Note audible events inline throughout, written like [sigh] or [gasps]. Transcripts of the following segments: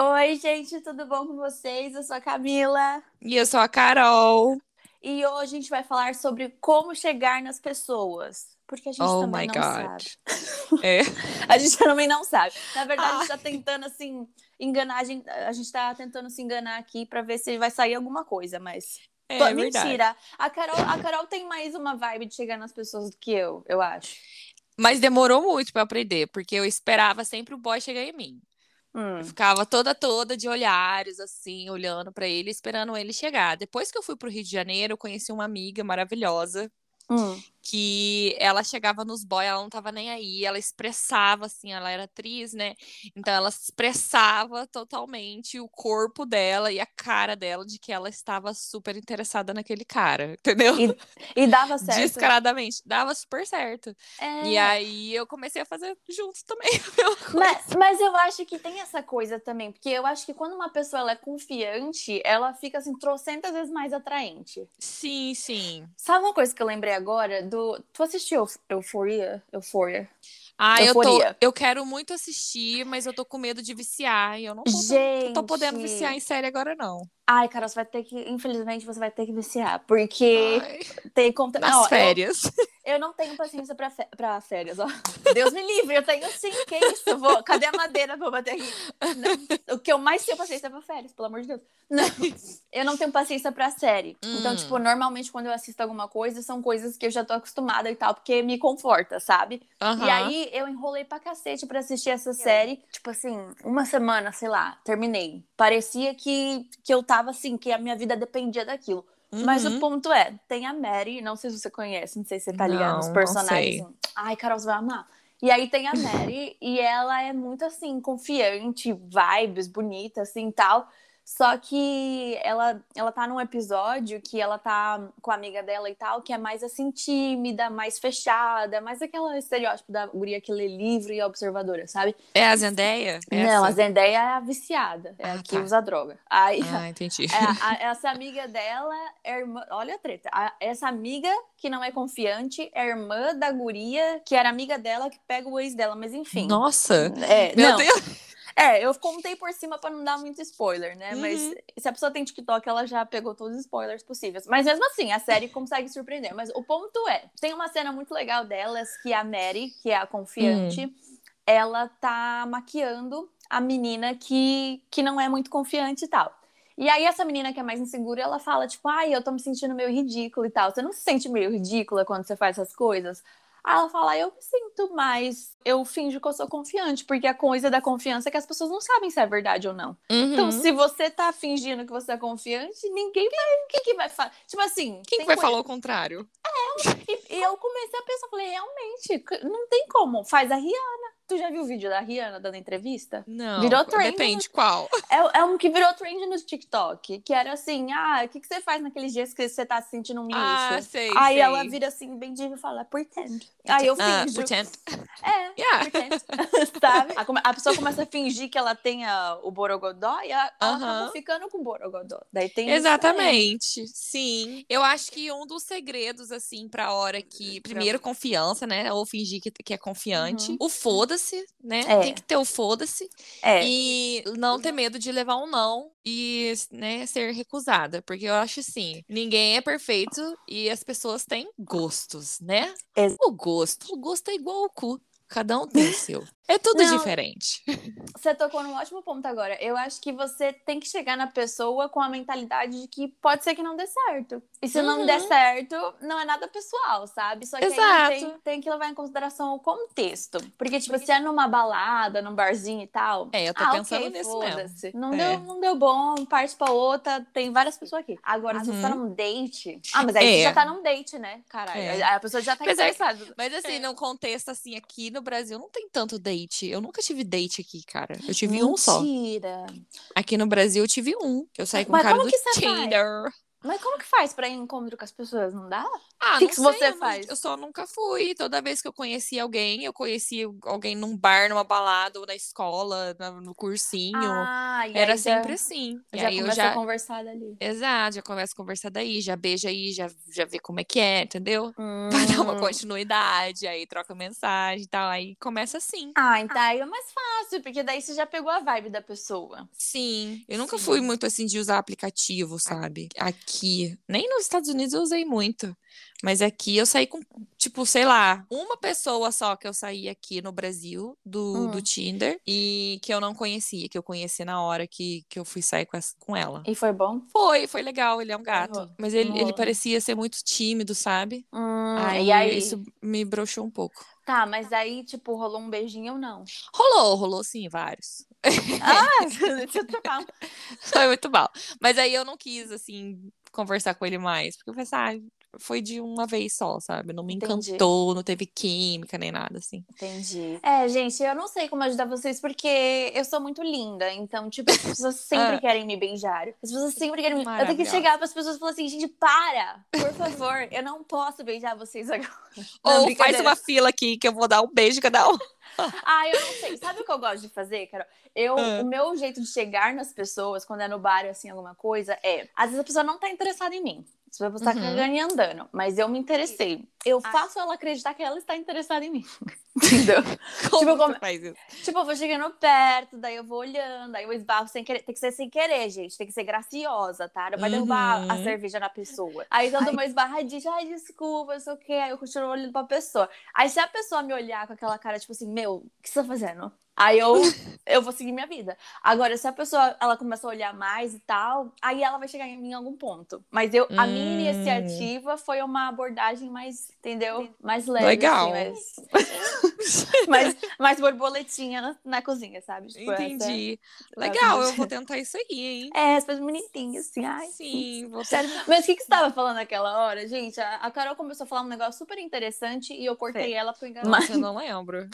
Oi, gente, tudo bom com vocês? Eu sou a Camila E eu sou a Carol. e hoje a gente vai falar sobre como chegar nas pessoas. Porque a gente Oh também não God. sabe. É. [laughs] A gente também não sabe. Na verdade, a Ah. gente tá tentando, assim, enganar. A gente, a gente tá tentando se enganar aqui pra ver se vai sair alguma coisa, mas. É Tô- verdade. Mentira. A Carol, a Carol tem mais uma vibe de chegar nas pessoas do que eu, eu acho. Mas demorou muito eu aprender, porque eu esperava sempre o boy chegar em mim. Hum. Eu ficava toda toda de olhares assim, olhando pra ele, esperando ele chegar. Depois que eu fui pro Rio de Janeiro, eu conheci uma amiga maravilhosa Hum. Que ela chegava nos boys, ela não tava nem aí, ela expressava assim, ela era atriz, né? Então ela expressava totalmente o corpo dela e a cara dela de que ela estava super interessada naquele cara, [laughs] entendeu? E, e dava certo. Descaradamente, dava super certo. É. E aí eu comecei a fazer junto também. [laughs] Mas, mas eu acho que tem essa coisa também, porque eu acho que quando uma pessoa ela é confiante, ela fica assim, trocentas vezes mais atraente. Sim, sim. Sabe uma coisa que eu lembrei agora do. Tu assistiu Euphoria? Euphoria? Ah, eu tô, Euforia. eu quero muito assistir, mas eu tô com medo de viciar. E eu não tô, Gente. não tô podendo viciar em série agora, não. Ai, cara, você vai ter que. Infelizmente, você vai ter que viciar. Porque Ai, tem conta. nas Não, eu- férias. [laughs] Eu, não tenho paciência pra, fe- pra férias, ó. Deus me livre, eu tenho sim, que isso? Vou... Cadê a madeira pra eu bater aqui? Não, O que eu mais tenho paciência é pra férias, pelo amor de Deus. Não, eu não tenho paciência pra série. Então, Hum. tipo, normalmente quando eu assisto alguma coisa, são coisas que eu já tô acostumada e tal, porque me conforta, sabe? E Aham. aí eu enrolei pra cacete pra assistir essa série. Tipo assim, uma semana, sei lá, terminei. Parecia que, que eu tava assim, que a minha vida dependia daquilo. Mas o Uhum. ponto é, tem a Mary, não sei se você conhece, não sei se você tá ligado nos personagens. sei. Ai, Carol, você vai amar. E aí tem a Mary, e ela é muito assim, confiante, vibes, bonita, assim tal. Só que ela, ela tá num episódio que ela tá com a amiga dela e tal, que é mais assim, tímida, mais fechada, mais aquele estereótipo da guria que lê livro e é observadora, sabe? É a Zendaya? Não, a Essa? Zendaya é a viciada, é Ah, a que tá. usa droga. Aí, Ah, entendi. [laughs] é, a- essa amiga dela é irmã. Olha a treta. A- essa amiga que não é confiante é irmã da guria que era amiga dela que pega o ex dela, mas enfim. Nossa! É, Meu não, Deus! É, eu contei por cima pra não dar muito spoiler, né? Uhum. Mas se a pessoa tem TikTok, ela já pegou todos os spoilers possíveis. Mas mesmo assim, a série consegue surpreender. Mas o ponto é: tem uma cena muito legal delas que a Mary, que é a confiante, Hum. ela tá maquiando a menina que, que não é muito confiante e tal. E aí, essa menina que é mais insegura, ela fala, tipo, ai, eu tô me sentindo meio ridícula e tal. Você não se sente meio ridícula quando você faz essas coisas? Ela fala, eu me sinto, mas eu finjo que eu sou confiante, porque a coisa da confiança é que as pessoas não sabem se é verdade ou não. Então, Uhum. se você tá fingindo que você é confiante, ninguém vai. O que, vai falar? Tipo assim. Quem que vai coisa- falar o contrário? E, e eu comecei a pensar, falei, realmente, não tem como. Faz a Rihanna. Tu já viu o vídeo da Rihanna dando entrevista? Não. Virou trend, Depende qual. É, é um que virou trend no TikTok, que era assim, ah, o que, que você faz naqueles dias que você tá se sentindo um lixo? Ah, sei. Aí sei. ela vira assim, bem diva e fala, pretend. Aí eu Ah, finjo. pretend. É, Yeah. pretend. [laughs] Sabe? A, a pessoa começa a fingir que ela tem a- o borogodó e ela Aham. acaba ficando com o borogodó. Daí tem Exatamente, sim. Eu acho que um dos segredos, assim, pra hora que. Primeiro, confiança, né? Ou fingir que, que é confiante. Uhum. O foda-se, né? É. Tem que ter o foda-se. É. E não ter medo de levar um não e, né, ser recusada. Porque eu acho assim: ninguém é perfeito e as pessoas têm gostos, né? Ex- O gosto. O gosto é igual ao cu. Cada um tem o seu. É tudo Não. diferente. Você tocou num ótimo ponto agora. Eu acho que você tem que chegar na pessoa com a mentalidade de que pode ser que não dê certo. E se não Uhum. der certo, não é nada pessoal, sabe? Só que tem, tem que levar em consideração o contexto. Porque, tipo, se é numa balada, num barzinho e tal. É, eu tô ah, pensando ok, nisso mesmo. Não, É. deu, não deu bom, parte pra outra, tem várias pessoas aqui. Agora, se você tá Uhum. num date. Ah, mas aí É. você já tá num date, né? Caralho. É. A pessoa já tá que- interessada. Mas assim, É. num contexto assim, aqui no Brasil não tem tanto date. Eu nunca tive date aqui, cara. Eu tive um só. Mentira. Aqui no Brasil eu tive um. que Eu saí com um Mas cara como do faz? Mas como que faz pra ir em encontro com as pessoas? Não dá? Ah, O que não que sei, você eu, não- faz? eu só nunca fui. Toda vez que eu conhecia alguém, eu conhecia alguém num bar, numa balada, ou na escola, no cursinho. Ah, e Era sempre já, assim. E já aí começa já. a conversar dali. Exato, já começa a conversar daí, já beija aí, já, já vê como é que é, entendeu? [laughs] Pra dar uma Hum. continuidade, aí troca mensagem e tal. Aí começa assim. Ah, então aí é mais fácil, porque daí você já pegou a vibe da pessoa. Sim, eu nunca Sim. fui muito assim de usar aplicativo, sabe? Aqui, nem nos Estados Unidos eu usei muito, mas aqui eu saí com, tipo, sei lá, uma pessoa só que eu saí aqui no Brasil do, do Hum. Tinder e que eu não conhecia, que eu conheci na hora que, que eu fui sair com, essa- com ela. E foi bom? Foi, foi legal, ele é um gato, Enro- mas ele, ele enrolou. parecia ser muito tímido, sabe? Hum, Aí, e aí? isso me broxou um pouco. Tá, mas aí, tipo, rolou um beijinho ou não? Rolou, rolou sim, vários. Ah, [laughs] [laughs] trocar. Foi muito mal. Mas aí eu não quis, assim, conversar com ele mais. Porque eu pensei, ah, foi de uma vez só, sabe? Não me Entendi. encantou, não teve química nem nada, assim. Entendi. É, gente, eu não sei como ajudar vocês porque eu sou muito linda. Então, tipo, as pessoas [laughs] sempre Ah. querem me beijar. As pessoas sempre querem me. Eu tenho que chegar para as pessoas e falar assim, gente, para! Por favor, eu não posso beijar vocês agora. Não, Ou faz brincadeira. uma fila aqui que eu vou dar um beijo cada um. [laughs] Ah, eu não sei. Sabe o que eu gosto de fazer, Carol? Eu, Ah. O meu jeito de chegar nas pessoas, quando é no bar, assim, alguma coisa, é... Às vezes a pessoa não tá interessada em mim. A pessoa tá Uhum. cagando e andando. Mas eu me interessei. Eu faço ela acreditar que ela está interessada em mim. [laughs] Entendeu? Como Tipo, você como- faz isso? Tipo, eu vou chegando perto, daí eu vou olhando, aí eu esbarro sem querer. Tem que ser sem querer, gente. Tem que ser graciosa, tá? Não vai derrubar a Uhum. cerveja na pessoa. Aí eu dou uma esbarradinha, ai, desculpa, não sei o quê. Aí eu continuo olhando pra pessoa. Aí se a pessoa me olhar com aquela cara, tipo assim, meu, o que você tá fazendo? Aí eu, [laughs] eu vou seguir minha vida. Agora, se a pessoa ela começa a olhar mais e tal, aí ela vai chegar em mim em algum ponto. Mas eu, a minha Hum. iniciativa foi uma abordagem mais, entendeu? Mais leve. Legal. Assim, mais, [laughs] mais, mais borboletinha na, na cozinha, sabe? Tipo, Entendi. essa Legal, eu vou [laughs] tentar isso aí, hein? É, as coisas bonitinhas, assim, ai. Sim, vou Sério. Mas o que, que você estava falando naquela hora, gente? A, a Carol começou a falar um negócio super interessante e eu cortei Sei. ela pro engano. Nossa, eu não lembro.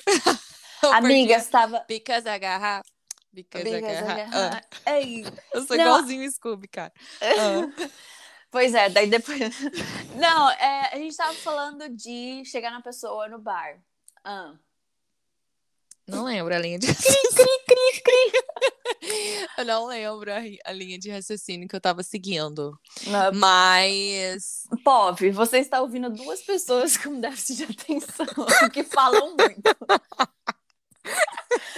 Amiga, estava. Because a garrafa. Because a garrafa. Ah, Ei. [laughs] eu sou Não. igualzinho o Scooby, cara. Ah. [laughs] Pois é, daí depois. [laughs] Não, é, a gente tava falando de chegar na pessoa no bar. Ah. Não lembro a linha de Eu não lembro a, linha de raciocínio que eu tava seguindo. Não, Mas. Pov, você está ouvindo duas pessoas com déficit de atenção que falam muito.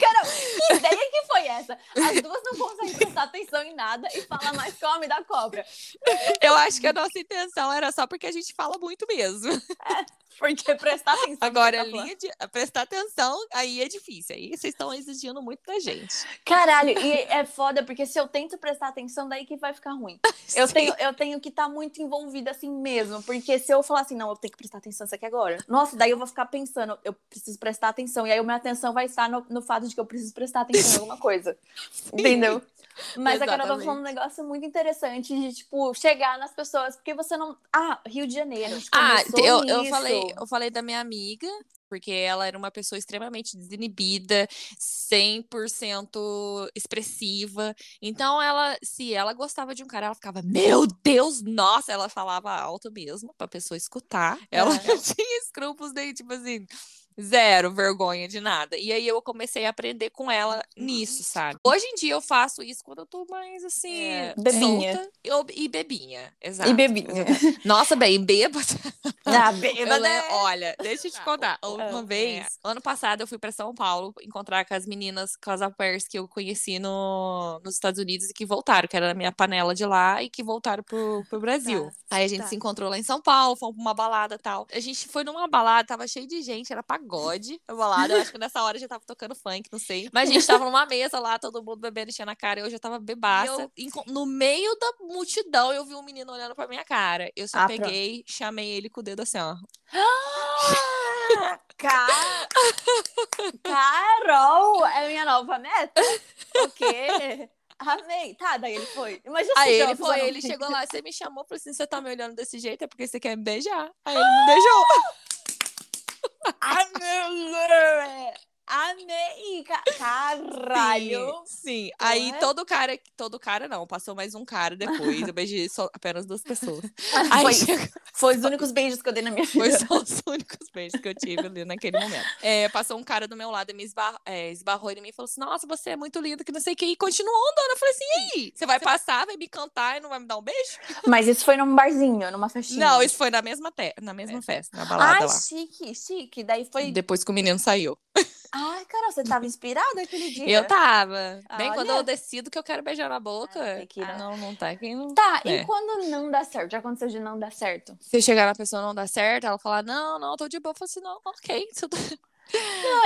Carol, que ideia que foi essa? As duas não conseguem prestar atenção em nada e fala mais homem da cobra. Eu acho que a nossa intenção era só porque a gente fala muito mesmo. Porque prestar atenção. Agora, tá linha de prestar atenção, aí é difícil. Aí vocês estão exigindo muito da gente. Caralho, e é foda, porque se eu tento prestar atenção, daí que vai ficar ruim. Eu Sim. tenho, eu tenho que estar muito envolvida assim mesmo. Porque se eu falar assim, não, eu tenho que prestar atenção nisso aqui agora. Nossa, daí eu vou ficar pensando, eu preciso prestar atenção. E aí a minha atenção vai estar no, no fato de que eu preciso prestar atenção em alguma [laughs] coisa. Entendeu? Mas a Carol tá Exatamente. falando um negócio muito interessante de, tipo, chegar nas pessoas, porque você não. Ah, Rio de Janeiro. A gente Ah, eu, eu, nisso. falei, eu falei da minha amiga, porque ela era uma pessoa extremamente desinibida, 100% expressiva. Então, ela, se ela gostava de um cara, ela ficava, meu Deus, nossa, ela falava alto mesmo, pra pessoa escutar. Ela É. [laughs] tinha escrúpulos nem, tipo assim. Zero vergonha de nada. E aí eu comecei a aprender com ela nisso, sabe? Hoje em dia eu faço isso quando eu tô mais assim. É, bebinha. solta eu- e bebinha. Exato. E bebinha. [laughs] Nossa, bem, bêbada. Ah, [laughs] Eu bêbada. le- Olha, deixa eu te contar. Uma é. vez, ano passado, eu fui pra São Paulo encontrar com as meninas, com as au pairs que eu conheci no, nos Estados Unidos e que voltaram, que era a minha panela de lá e que voltaram pro, pro Brasil. Aí a gente tá. se encontrou lá em São Paulo, fomos pra uma balada e tal. A gente foi numa balada, tava cheio de gente, era pagode a balada. Eu acho que nessa hora já tava tocando funk, não sei. Mas a gente tava numa mesa lá, todo mundo bebendo, enchendo a cara. Eu já tava bebaça. Eu, no meio da multidão, eu vi um menino olhando pra minha cara. Eu só Ah, pronto. peguei, chamei ele com o dedo assim, ó. [gasps] Ca- Carol é minha nova meta? O quê? Amei. Tá, daí ele foi. Imagina Aí ele foi, ele chegou lá, você me chamou, falou assim, você tá me olhando desse jeito, é porque você quer me beijar. Aí ele me beijou. [gasps] [laughs] Ai, meu Deus. Amei! Ca- Caralho! Sim, sim. Aí todo cara, todo cara não, passou mais um cara depois. Eu beijei só apenas duas pessoas. [laughs] Aí Foi, chegou- foi os únicos beijos que eu dei na minha vida. foi só os únicos beijos que eu tive ali naquele momento. É, passou um cara do meu lado e me esbar- é, esbarrou em mim e falou assim: Nossa, você é muito linda, que não sei o que. E continuou andando. Eu falei assim: E aí? Você vai passar, vai me cantar e não vai me dar um beijo? Mas isso foi num barzinho, numa festinha. Não, isso foi na mesma, te- na mesma festa, na balada Ai, lá. chique, chique. Daí foi. Depois que o menino saiu. Ai, cara, você tava inspirada aquele [laughs] dia. Eu tava. Bem quando Olha. eu decido que eu quero beijar na boca. Ah, que ah, né? não, não tá aqui. Não. Tá, É. e quando não dá certo? Já aconteceu de não dar certo? Se chegar na pessoa não dar certo, ela falar, não, não, tô de boa. Eu falo assim, não, ok. Tudo...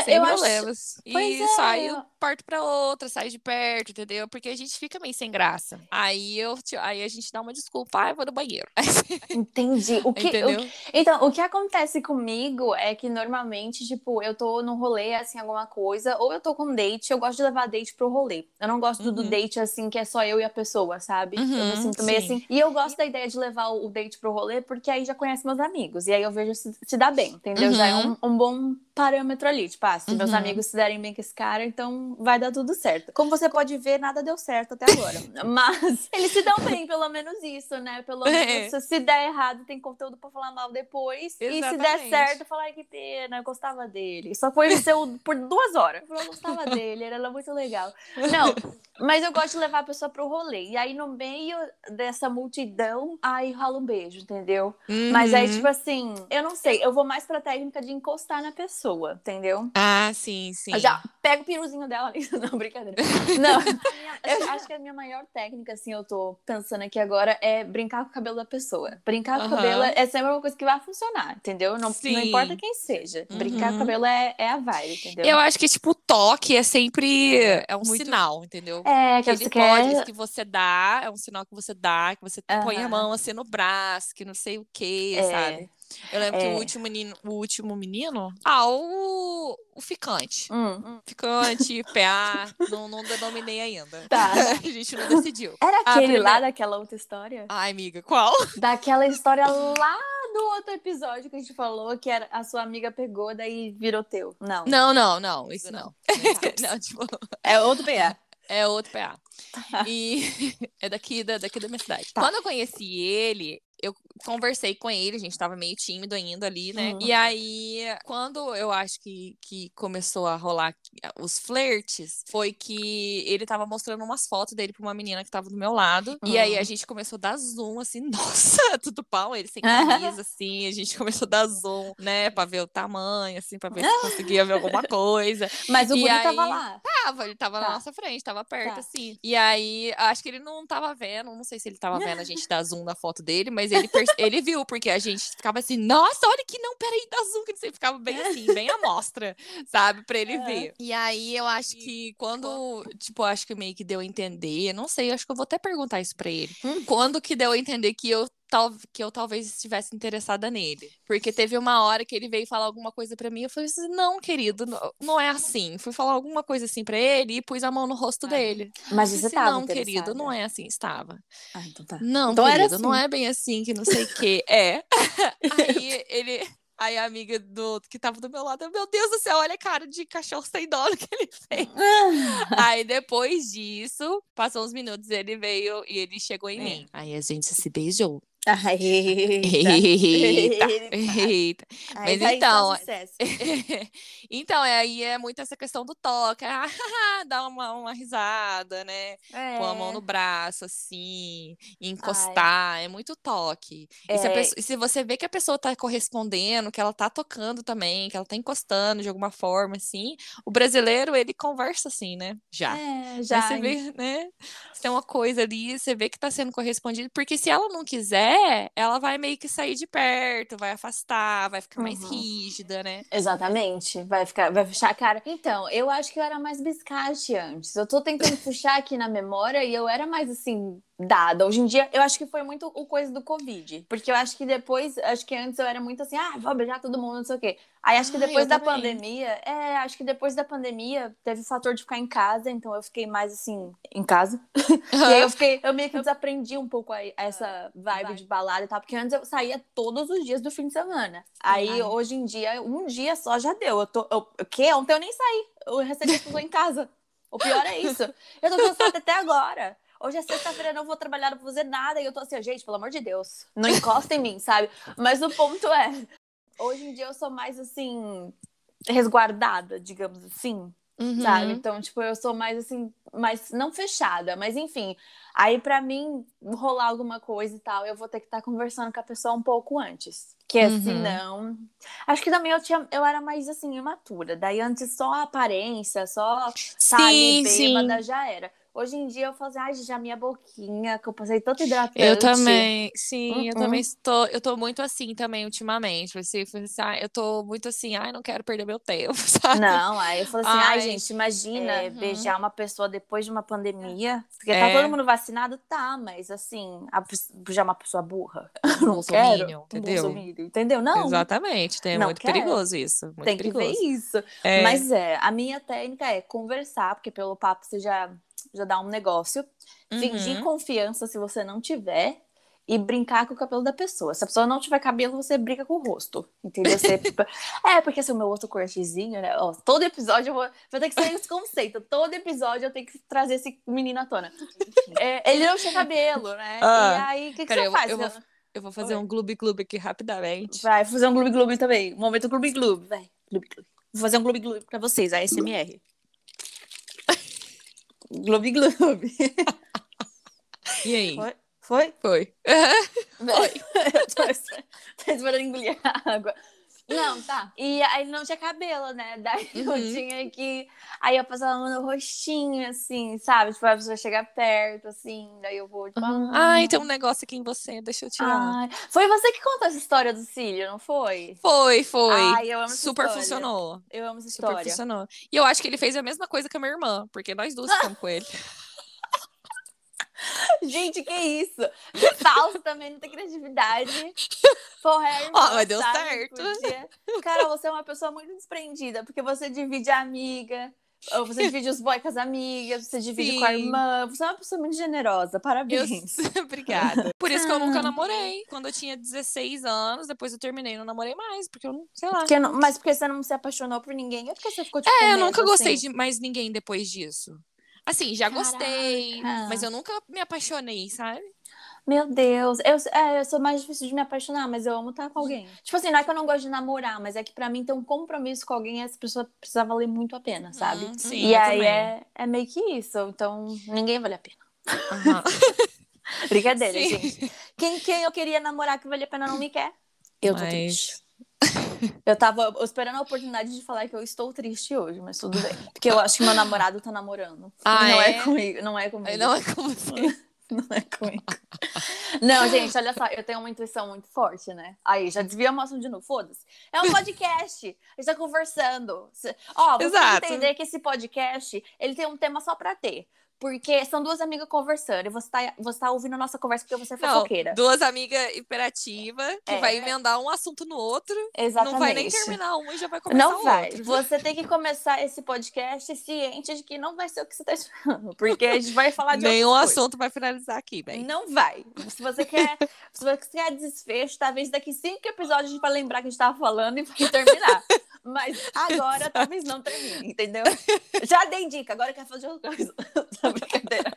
Sem eu acho- problemas. Pois E é, sai, eu- parto pra outra, sai de perto, entendeu? Porque a gente fica meio sem graça. Aí eu te- aí a gente dá uma desculpa, ah, eu vou no banheiro. [laughs] Entendi. O que, o entendeu? Então, o que acontece comigo é que normalmente, tipo, eu tô num rolê, assim, alguma coisa, ou eu tô com date, eu gosto de levar date pro rolê. Eu não gosto do Uhum. date, assim, que é só eu e a pessoa, sabe? eu me Uhum, sinto meio sim. assim. E eu gosto da ideia de levar o date pro rolê, porque aí já conhece meus amigos. E aí eu vejo se, se dá bem, entendeu? Já é um, um bom parâmetro ali. Tipo, ah, se meus Uhum. amigos se derem bem com esse cara, então vai dar tudo certo. Como você pode ver, nada deu certo até agora. [laughs] Mas [laughs] eles se dão bem, pelo menos isso, né? Pelo É. menos se der errado, tem conteúdo pra falar mal depois. E se der Exatamente. certo, falar "Ai, que pena, eu gostava dele. Só conheceu [laughs] por duas horas. Eu gostava dele, ele era muito legal. Não, mas eu gosto de levar a pessoa pro rolê. E aí, no meio dessa multidão, aí rola um beijo, entendeu? Mas aí, Uhum. tipo assim, eu não sei, eu vou mais pra técnica de encostar na pessoa, entendeu? Ah, sim, sim. Eu já pego o piruzinho dela ali. [laughs] Não, brincadeira. [laughs] Não, [laughs] eu acho que a minha maior técnica, assim, eu tô pensando aqui agora, é brincar com o cabelo da pessoa. Brincar com o Aham. cabelo é sempre uma coisa que vai funcionar, entendeu? Não, não importa quem seja. Brincar com Uhum. o cabelo é, é a vibe, entendeu? Eu acho que, tipo, o toque é sempre é um Muito- sinal, entendeu? É, que que você ele pode, quer. que você dá, é um sinal que você dá, que você põe a mão assim no braço, que não sei o que, É. sabe? Eu lembro que É. o último menino, o último menino, ah, o, o ficante. Hum, Ficante, PA, não, não denominei ainda. Tá. [laughs] A gente não decidiu. Era A aquele lá primeira- daquela outra história? Ai, amiga, qual? Daquela história lá do outro episódio que a gente falou que era, a sua amiga pegou, daí virou teu. Não. Não, não, não, isso não. [laughs] não, tipo, É outro PA. É outro PA. E [laughs] é daqui da, daqui da minha cidade. Tá. Quando eu conheci ele, eu conversei com ele, a gente tava meio tímido ainda ali, né? Uhum. E aí, quando eu acho que, que começou a rolar os flertes, foi que ele tava mostrando umas fotos dele pra uma menina que tava do meu lado. E aí Uhum. a gente começou a dar zoom, assim, [laughs] nossa, tudo pau, ele sem camisa, [laughs] assim. A gente começou a dar zoom, né? Pra ver o tamanho, assim, pra ver se [laughs] conseguia ver alguma coisa. Mas o guri tava aí- lá. Tava, ele tava na Tá. nossa frente, tava perto, Tá. assim. E aí, acho que ele não tava vendo, não sei se ele tava vendo a gente dar zoom na foto dele, mas ele, ele viu, porque a gente ficava assim, nossa, olha que não, peraí, dá zoom, que sei, ficava bem assim, bem à mostra, sabe, pra ele É. ver. E aí, eu acho que quando, tipo, acho que meio que deu a entender, não sei, acho que eu vou até perguntar isso pra ele. Hum. Quando que deu a entender que eu tal, que eu talvez estivesse interessada nele. Porque teve uma hora que ele veio falar alguma coisa pra mim, eu falei assim, não, querido, não, não é assim. Fui falar alguma coisa assim pra ele e pus a mão no rosto dele. Mas você disse, tava não, querido, não é assim, estava. Ah, então tá. Não, Então era querido, não assim. é bem assim, que não sei o quê. É. [laughs] Aí ele. Aí a amiga do que tava do meu lado, meu Deus do céu, olha a cara de cachorro sem dono que ele fez. [laughs] Aí depois disso, passou uns minutos, ele veio e ele chegou em É. mim. Aí a gente se beijou. Ai, Eita, Eita. eita. Aí Mas vai então, [laughs] então, é, aí é muito essa questão do toque. [laughs] Ah, dá uma, uma risada, né? Pôr a mão no braço, assim, encostar. É muito toque. E se, É. pessoa- e se você vê que a pessoa tá correspondendo, que ela tá tocando também, que ela tá encostando de alguma forma, assim, o brasileiro, ele conversa assim, né? Já. É, Mas já. você vê, né? Se tem uma coisa ali, você vê que tá sendo correspondido, porque se ela não quiser, ela vai meio que sair de perto, vai afastar, vai ficar mais Uhum. rígida, né? Exatamente, vai ficar, vai fechar a cara. Então, eu acho que eu era mais biscate antes. Eu tô tentando puxar aqui na memória e eu era mais assim, dada. Hoje em dia, eu acho que foi muito o coisa do Covid. Porque eu acho que depois, acho que antes eu era muito assim, ah, vou beijar todo mundo, não sei o quê. Aí acho que Ai, depois eu da também. pandemia, é, acho que depois da pandemia teve o fator de ficar em casa, então eu fiquei mais assim, em casa. [laughs] E aí eu fiquei, eu meio que desaprendi um pouco a, essa vibe de balada e tal, porque antes eu saía todos os dias do fim de semana. Aí Ai. hoje em dia, um dia só já deu. Eu tô, eu, o quê? Ontem eu nem saí. Eu recebi tudo em casa. O pior é isso. Eu tô cansada até agora. Hoje é sexta-feira, não vou trabalhar, não vou fazer nada. E eu tô assim, gente, pelo amor de Deus, não encosta em mim, sabe? Mas o ponto é, hoje em dia eu sou mais assim, resguardada, digamos assim, Uhum. sabe? Então, tipo, eu sou mais assim, mais não fechada, mas enfim. Aí pra mim rolar alguma coisa e tal, eu vou ter que estar conversando com a pessoa um pouco antes, que Uhum. senão, acho que também eu tinha, eu era mais assim imatura. Daí antes só a aparência, só tá ali Sim, bêbada sim. já era. Hoje em dia eu falo assim, ai, já minha boquinha, que eu passei tanto hidratante. Eu também, sim, eu Uhum. também estou, eu tô muito assim também ultimamente, assim, eu tô muito assim, ai, não quero perder meu tempo, [laughs] sabe? Não, aí eu falei assim, ai, Ai, gente, imagina é, beijar uma pessoa depois de uma pandemia. Porque tá É. todo mundo vacinado, tá, mas assim, a, pe- beijar uma pessoa burra. [laughs] Não quero. Entendeu? entendeu? Não, Exatamente, é não muito quero. perigoso isso, muito tem que ver perigoso. isso. É, Mas é, a minha técnica é conversar, porque pelo papo você já, já dá um negócio. Fingir uhum. confiança se você não tiver. E brincar com o cabelo da pessoa. Se a pessoa não tiver cabelo, você brinca com o rosto. Entendeu? Você... [laughs] é, porque se o meu outro cortezinho, né? Ó, todo episódio eu vou, vou ter que sair esse conceito. Todo episódio eu tenho que trazer esse menino à tona. É, ele não tinha cabelo, né? Ah, e aí, o que, que você eu- faz? eu vou- Eu vou fazer Oi. um gloob-gloob aqui rapidamente. Vai fazer um gloob gloob também. Momento gloob gloob. Vai. Gloob gloob. Vou fazer um gloob gloob pra vocês, a SMR. Gloob gloob. E aí? Foi? Foi? Foi. [laughs] [laughs] Eu tô esperando, tô esperando engolir a água. Não, tá. E aí não tinha cabelo, né? Daí [laughs] eu Uhum. tinha que. Aí eu passava a mão no rostinho, assim, sabe? Tipo, a pessoa chegar perto, assim. Daí eu vou, tipo. Ai, tem um negócio aqui em você, deixa eu tirar. Ai. Foi você que contou essa história do cílio, não foi? Foi, foi. Ai, eu amo essa Super história. funcionou. Eu amo essa Super história. funcionou. E eu acho que ele fez a mesma coisa que a minha irmã, porque nós duas ficamos com ele. [laughs] [laughs] Gente, que isso? Falso também, não tem criatividade. Porra, é Ó, mas deu certo. Cara, você é uma pessoa muito desprendida, porque você divide a amiga, você divide os boys com as amigas, você divide com a Sim. irmã. Você é uma pessoa muito generosa, Eu... parabéns. [laughs] Obrigada. Por isso que eu nunca Ah. namorei. Quando eu tinha 16 anos, depois eu terminei, não namorei mais, porque eu não, sei lá. Porque não- mas porque você não se apaixonou por ninguém, é porque você ficou tipo. É, eu nunca gostei assim. de mais ninguém depois disso. Assim, já gostei, Caraca. mas eu nunca me apaixonei, sabe? Meu Deus, eu, é, eu sou mais difícil de me apaixonar, mas eu amo estar com alguém. Tipo assim, não é que eu não gosto de namorar, mas é que pra mim ter um compromisso com alguém, essa pessoa precisa valer muito a pena, sabe? Uhum, sim, e aí também. é, é meio que isso, então ninguém vale a pena. Aham. [laughs] Brincadeira, Sim. gente. Quem, quem eu queria namorar que vale a pena não me quer. Eu tô Mas- triste. Eu tava esperando a oportunidade de falar que eu estou triste hoje, mas tudo bem. Porque eu acho que meu namorado tá namorando. Ah, não é? é? comigo, não é comigo. Não é com você. [laughs] Não é comigo. Não, gente, olha só, eu tenho uma intuição muito forte, né? Aí, já desvia a assunto de novo, foda-se. É um podcast, a gente tá conversando. Ó, você Exato. entender que esse podcast, ele tem um tema só pra ter. Porque são duas amigas conversando e você tá, você tá ouvindo a nossa conversa porque você é Não, fofoqueira. duas amigas imperativas que É. vai emendar um assunto no outro. Exatamente. Não vai nem terminar um e já vai começar Não o vai. outro. Você tem que começar esse podcast ciente de que não vai ser o que você tá esperando. [laughs] Porque a gente vai falar de Nenhum assunto vai finalizar aqui, bem. Não vai. Se você quer, se você quer desfecho, talvez daqui cinco episódios a gente vai lembrar que a gente tava falando e vai terminar. [laughs] Mas [laughs] agora talvez não termine, entendeu? Já dei dica, agora eu quero fazer outra coisa. [laughs] Não, brincadeira.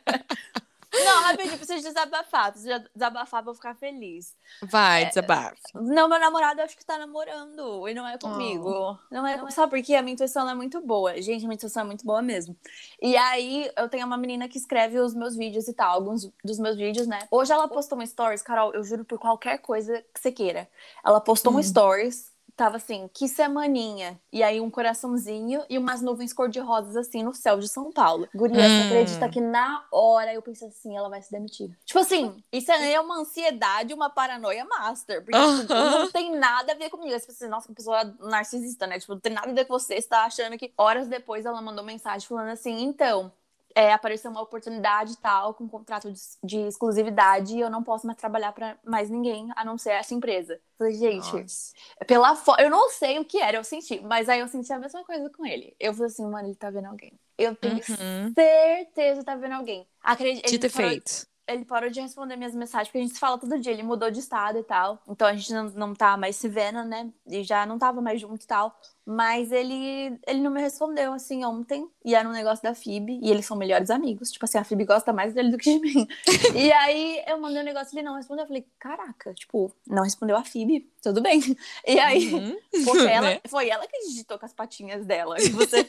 Não, rapidinho, preciso desabafar. Preciso desabafar pra eu ficar feliz. Vai, desabafa. Não, meu namorado acho que tá namorando e não é comigo. Não é, Sabe por quê? A minha intuição não é muito boa. Gente, a minha intuição é muito boa mesmo. E aí, eu tenho uma menina que escreve os meus vídeos e tal, alguns dos meus vídeos, né? Hoje ela postou um stories, Carol, eu juro por qualquer coisa que você queira. Ela postou um stories, tava assim, que semaninha. E aí, um coraçãozinho e umas nuvens cor-de-rosas, assim, no céu de São Paulo. Guria, você Hum. acredita que na hora eu pensei assim, ela vai se demitir. Tipo assim, isso é uma ansiedade, uma paranoia master. Porque tipo, Aham. não tem nada a ver comigo. As pessoas, nossa, que pessoa narcisista, né? Tipo, não tem nada a ver com você. Você tá achando que horas depois ela mandou mensagem falando assim, então. É, apareceu uma oportunidade e tal, com um contrato de, de, exclusividade, e eu não posso mais trabalhar para mais ninguém, a não ser essa empresa. falei, gente, Nossa. pela foto, eu não sei o que era, eu senti, mas aí eu senti a mesma coisa com ele. Eu falei assim, mano, ele tá vendo alguém. Eu tenho uhum. certeza que tá vendo alguém. Acredito. Ter feito ele parou de responder minhas mensagens, porque a gente se fala todo dia, ele mudou de estado e tal. Então a gente não, não tá mais se vendo, né? E já não tava mais junto e tal. Mas ele, ele não me respondeu, assim, ontem. E era um negócio da Fib. E eles são melhores amigos. Tipo assim, a Fib gosta mais dele do que de mim. [laughs] e aí eu mandei um negócio, ele não respondeu. Eu falei, caraca, tipo, não respondeu a Fib. Tudo bem. E aí, uhum. [laughs] porque [laughs] ela, né? foi ela que digitou com as patinhas dela. E você,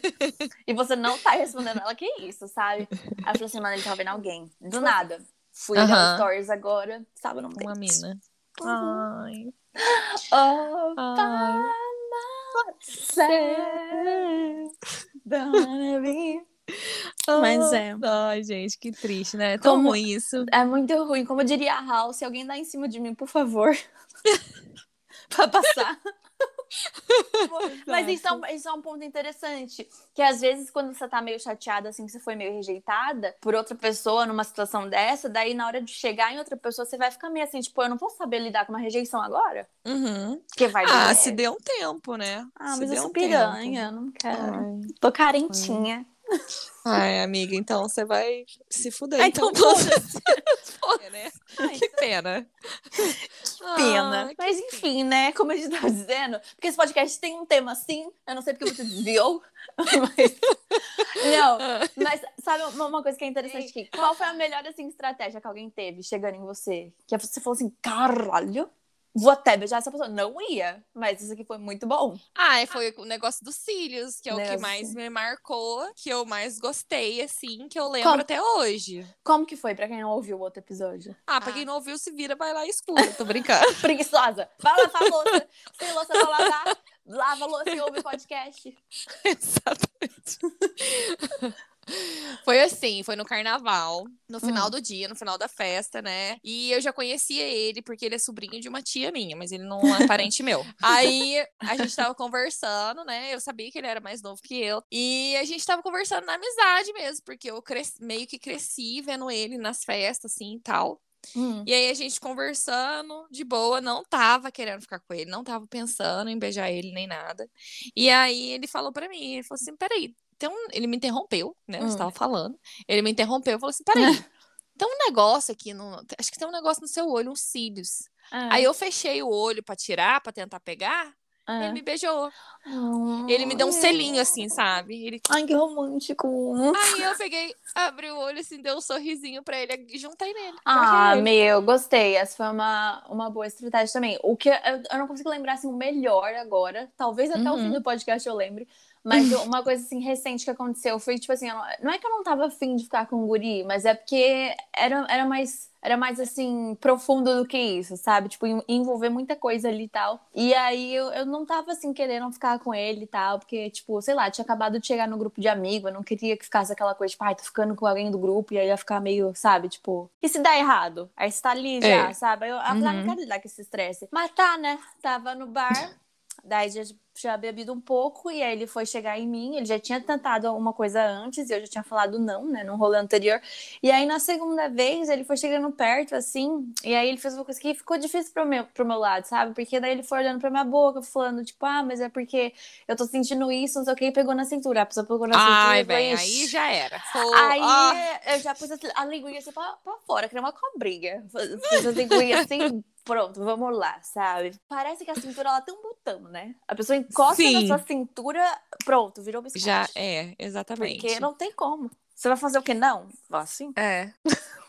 e você não tá respondendo ela, que isso, sabe? Aí eu falei assim, mano, ele tá vendo alguém. Do nada. Fui uhum. olhar stories agora, estava num Uma mina. Uhum. Ai. [gasps] Oh, Ai. Mas é. Ai, gente, que triste, né? É tão Como... ruim isso. É muito ruim. Como diria a Hal, se alguém dá em cima de mim, por favor. [laughs] pra passar. [laughs] Mas isso é, um, isso é um ponto interessante. Que às vezes, quando você tá meio chateada, assim, que você foi meio rejeitada por outra pessoa numa situação dessa, daí na hora de chegar em outra pessoa, você vai ficar meio assim, tipo, eu não vou saber lidar com uma rejeição agora. Uhum. Que vai Ah, se deu um tempo, né? Ah, se mas eu sou um piranha, tempo. não quero. Ai. Tô carentinha. Ai, amiga, então você vai se fuder. Ai, então, então foda [laughs] né? Ai, que pena. Que pena. Ah, Mas enfim, né? Como a gente tava dizendo, porque esse podcast tem um tema assim, eu não sei porque você desviou. [laughs] Mas... Não, mas sabe uma coisa que é interessante aqui? Qual foi a melhor assim, estratégia que alguém teve chegando em você? Que você falou assim, caralho, vou até beijar essa pessoa. Não ia, mas isso aqui foi muito bom. Ah, foi o negócio dos cílios, que é o que mais me marcou, que eu mais gostei, assim, que eu lembro Como? até hoje. Como que foi, pra quem não ouviu o outro episódio? Ah, pra ah. quem não ouviu, se vira, vai lá e escuta, tô brincando. [laughs] Preguiçosa. Vai lavar a louça. Sem louça pra lavar, lava a louça e ouve o podcast. [laughs] Exatamente. Foi assim, foi no carnaval, no final hum. do dia, no final da festa, né? E eu já conhecia ele, porque ele é sobrinho de uma tia minha, mas ele não é [laughs] parente meu. Aí a gente tava conversando, né? Eu sabia que ele era mais novo que eu. E a gente tava conversando na amizade mesmo, porque eu cresci, meio que cresci vendo ele nas festas, assim e tal. Hum. E aí a gente conversando de boa, não tava querendo ficar com ele, não tava pensando em beijar ele nem nada. E aí ele falou para mim, ele falou assim: peraí, tem um... ele me interrompeu, né? Eu hum. estava falando. Ele me interrompeu e falou assim: peraí, [laughs] tem um negócio aqui no. Acho que tem um negócio no seu olho, uns cílios. Ah. Aí eu fechei o olho para tirar, para tentar pegar. Ah. Ele me beijou. Oh. Ele me deu um selinho, assim, sabe? Ele... Ai, que romântico. Aí eu peguei, abri o olho, assim, deu um sorrisinho pra ele e juntei nele. Ah, meu, gostei. Essa foi uma, uma boa estratégia também. O que eu, eu não consigo lembrar, assim, o melhor agora. Talvez até uhum. o fim uhum. do podcast eu lembre. Mas [laughs] uma coisa assim recente que aconteceu foi tipo assim, não é que eu não tava afim de ficar com o guri, mas é porque era, era mais era mais assim profundo do que isso, sabe? Tipo, envolver muita coisa ali e tal. E aí eu, eu não tava assim querendo ficar com ele e tal, porque tipo, sei lá, tinha acabado de chegar no grupo de amigo, eu não queria que ficasse aquela coisa tipo, ai, tô ficando com alguém do grupo e aí ia ficar meio, sabe, tipo, e se dá errado? Aí você tá ali já, é. sabe? Eu, eu uhum. não quero lidar com esse estresse. Mas tá, né? Tava no bar, [laughs] daí já já bebido um pouco e aí ele foi chegar em mim. Ele já tinha tentado alguma coisa antes e eu já tinha falado não, né, no rolê anterior. E aí na segunda vez ele foi chegando perto assim, e aí ele fez uma coisa que ficou difícil pro meu, pro meu lado, sabe? Porque daí ele foi olhando pra minha boca, falando tipo, ah, mas é porque eu tô sentindo isso, não sei o que, e pegou na cintura. A pessoa pegou na cintura. Ai, bem, aí já era. Foi... Aí oh. eu já pus a linguinha assim pra, pra fora, que era uma cobrinha. Pus a linguinha assim pronto, vamos lá, sabe? Parece que a cintura ela tem um botão, né? A pessoa encosta Sim. na sua cintura, pronto, virou biscoito. Já é, exatamente. Porque não tem como. Você vai fazer o quê? Não? Assim? É. [laughs]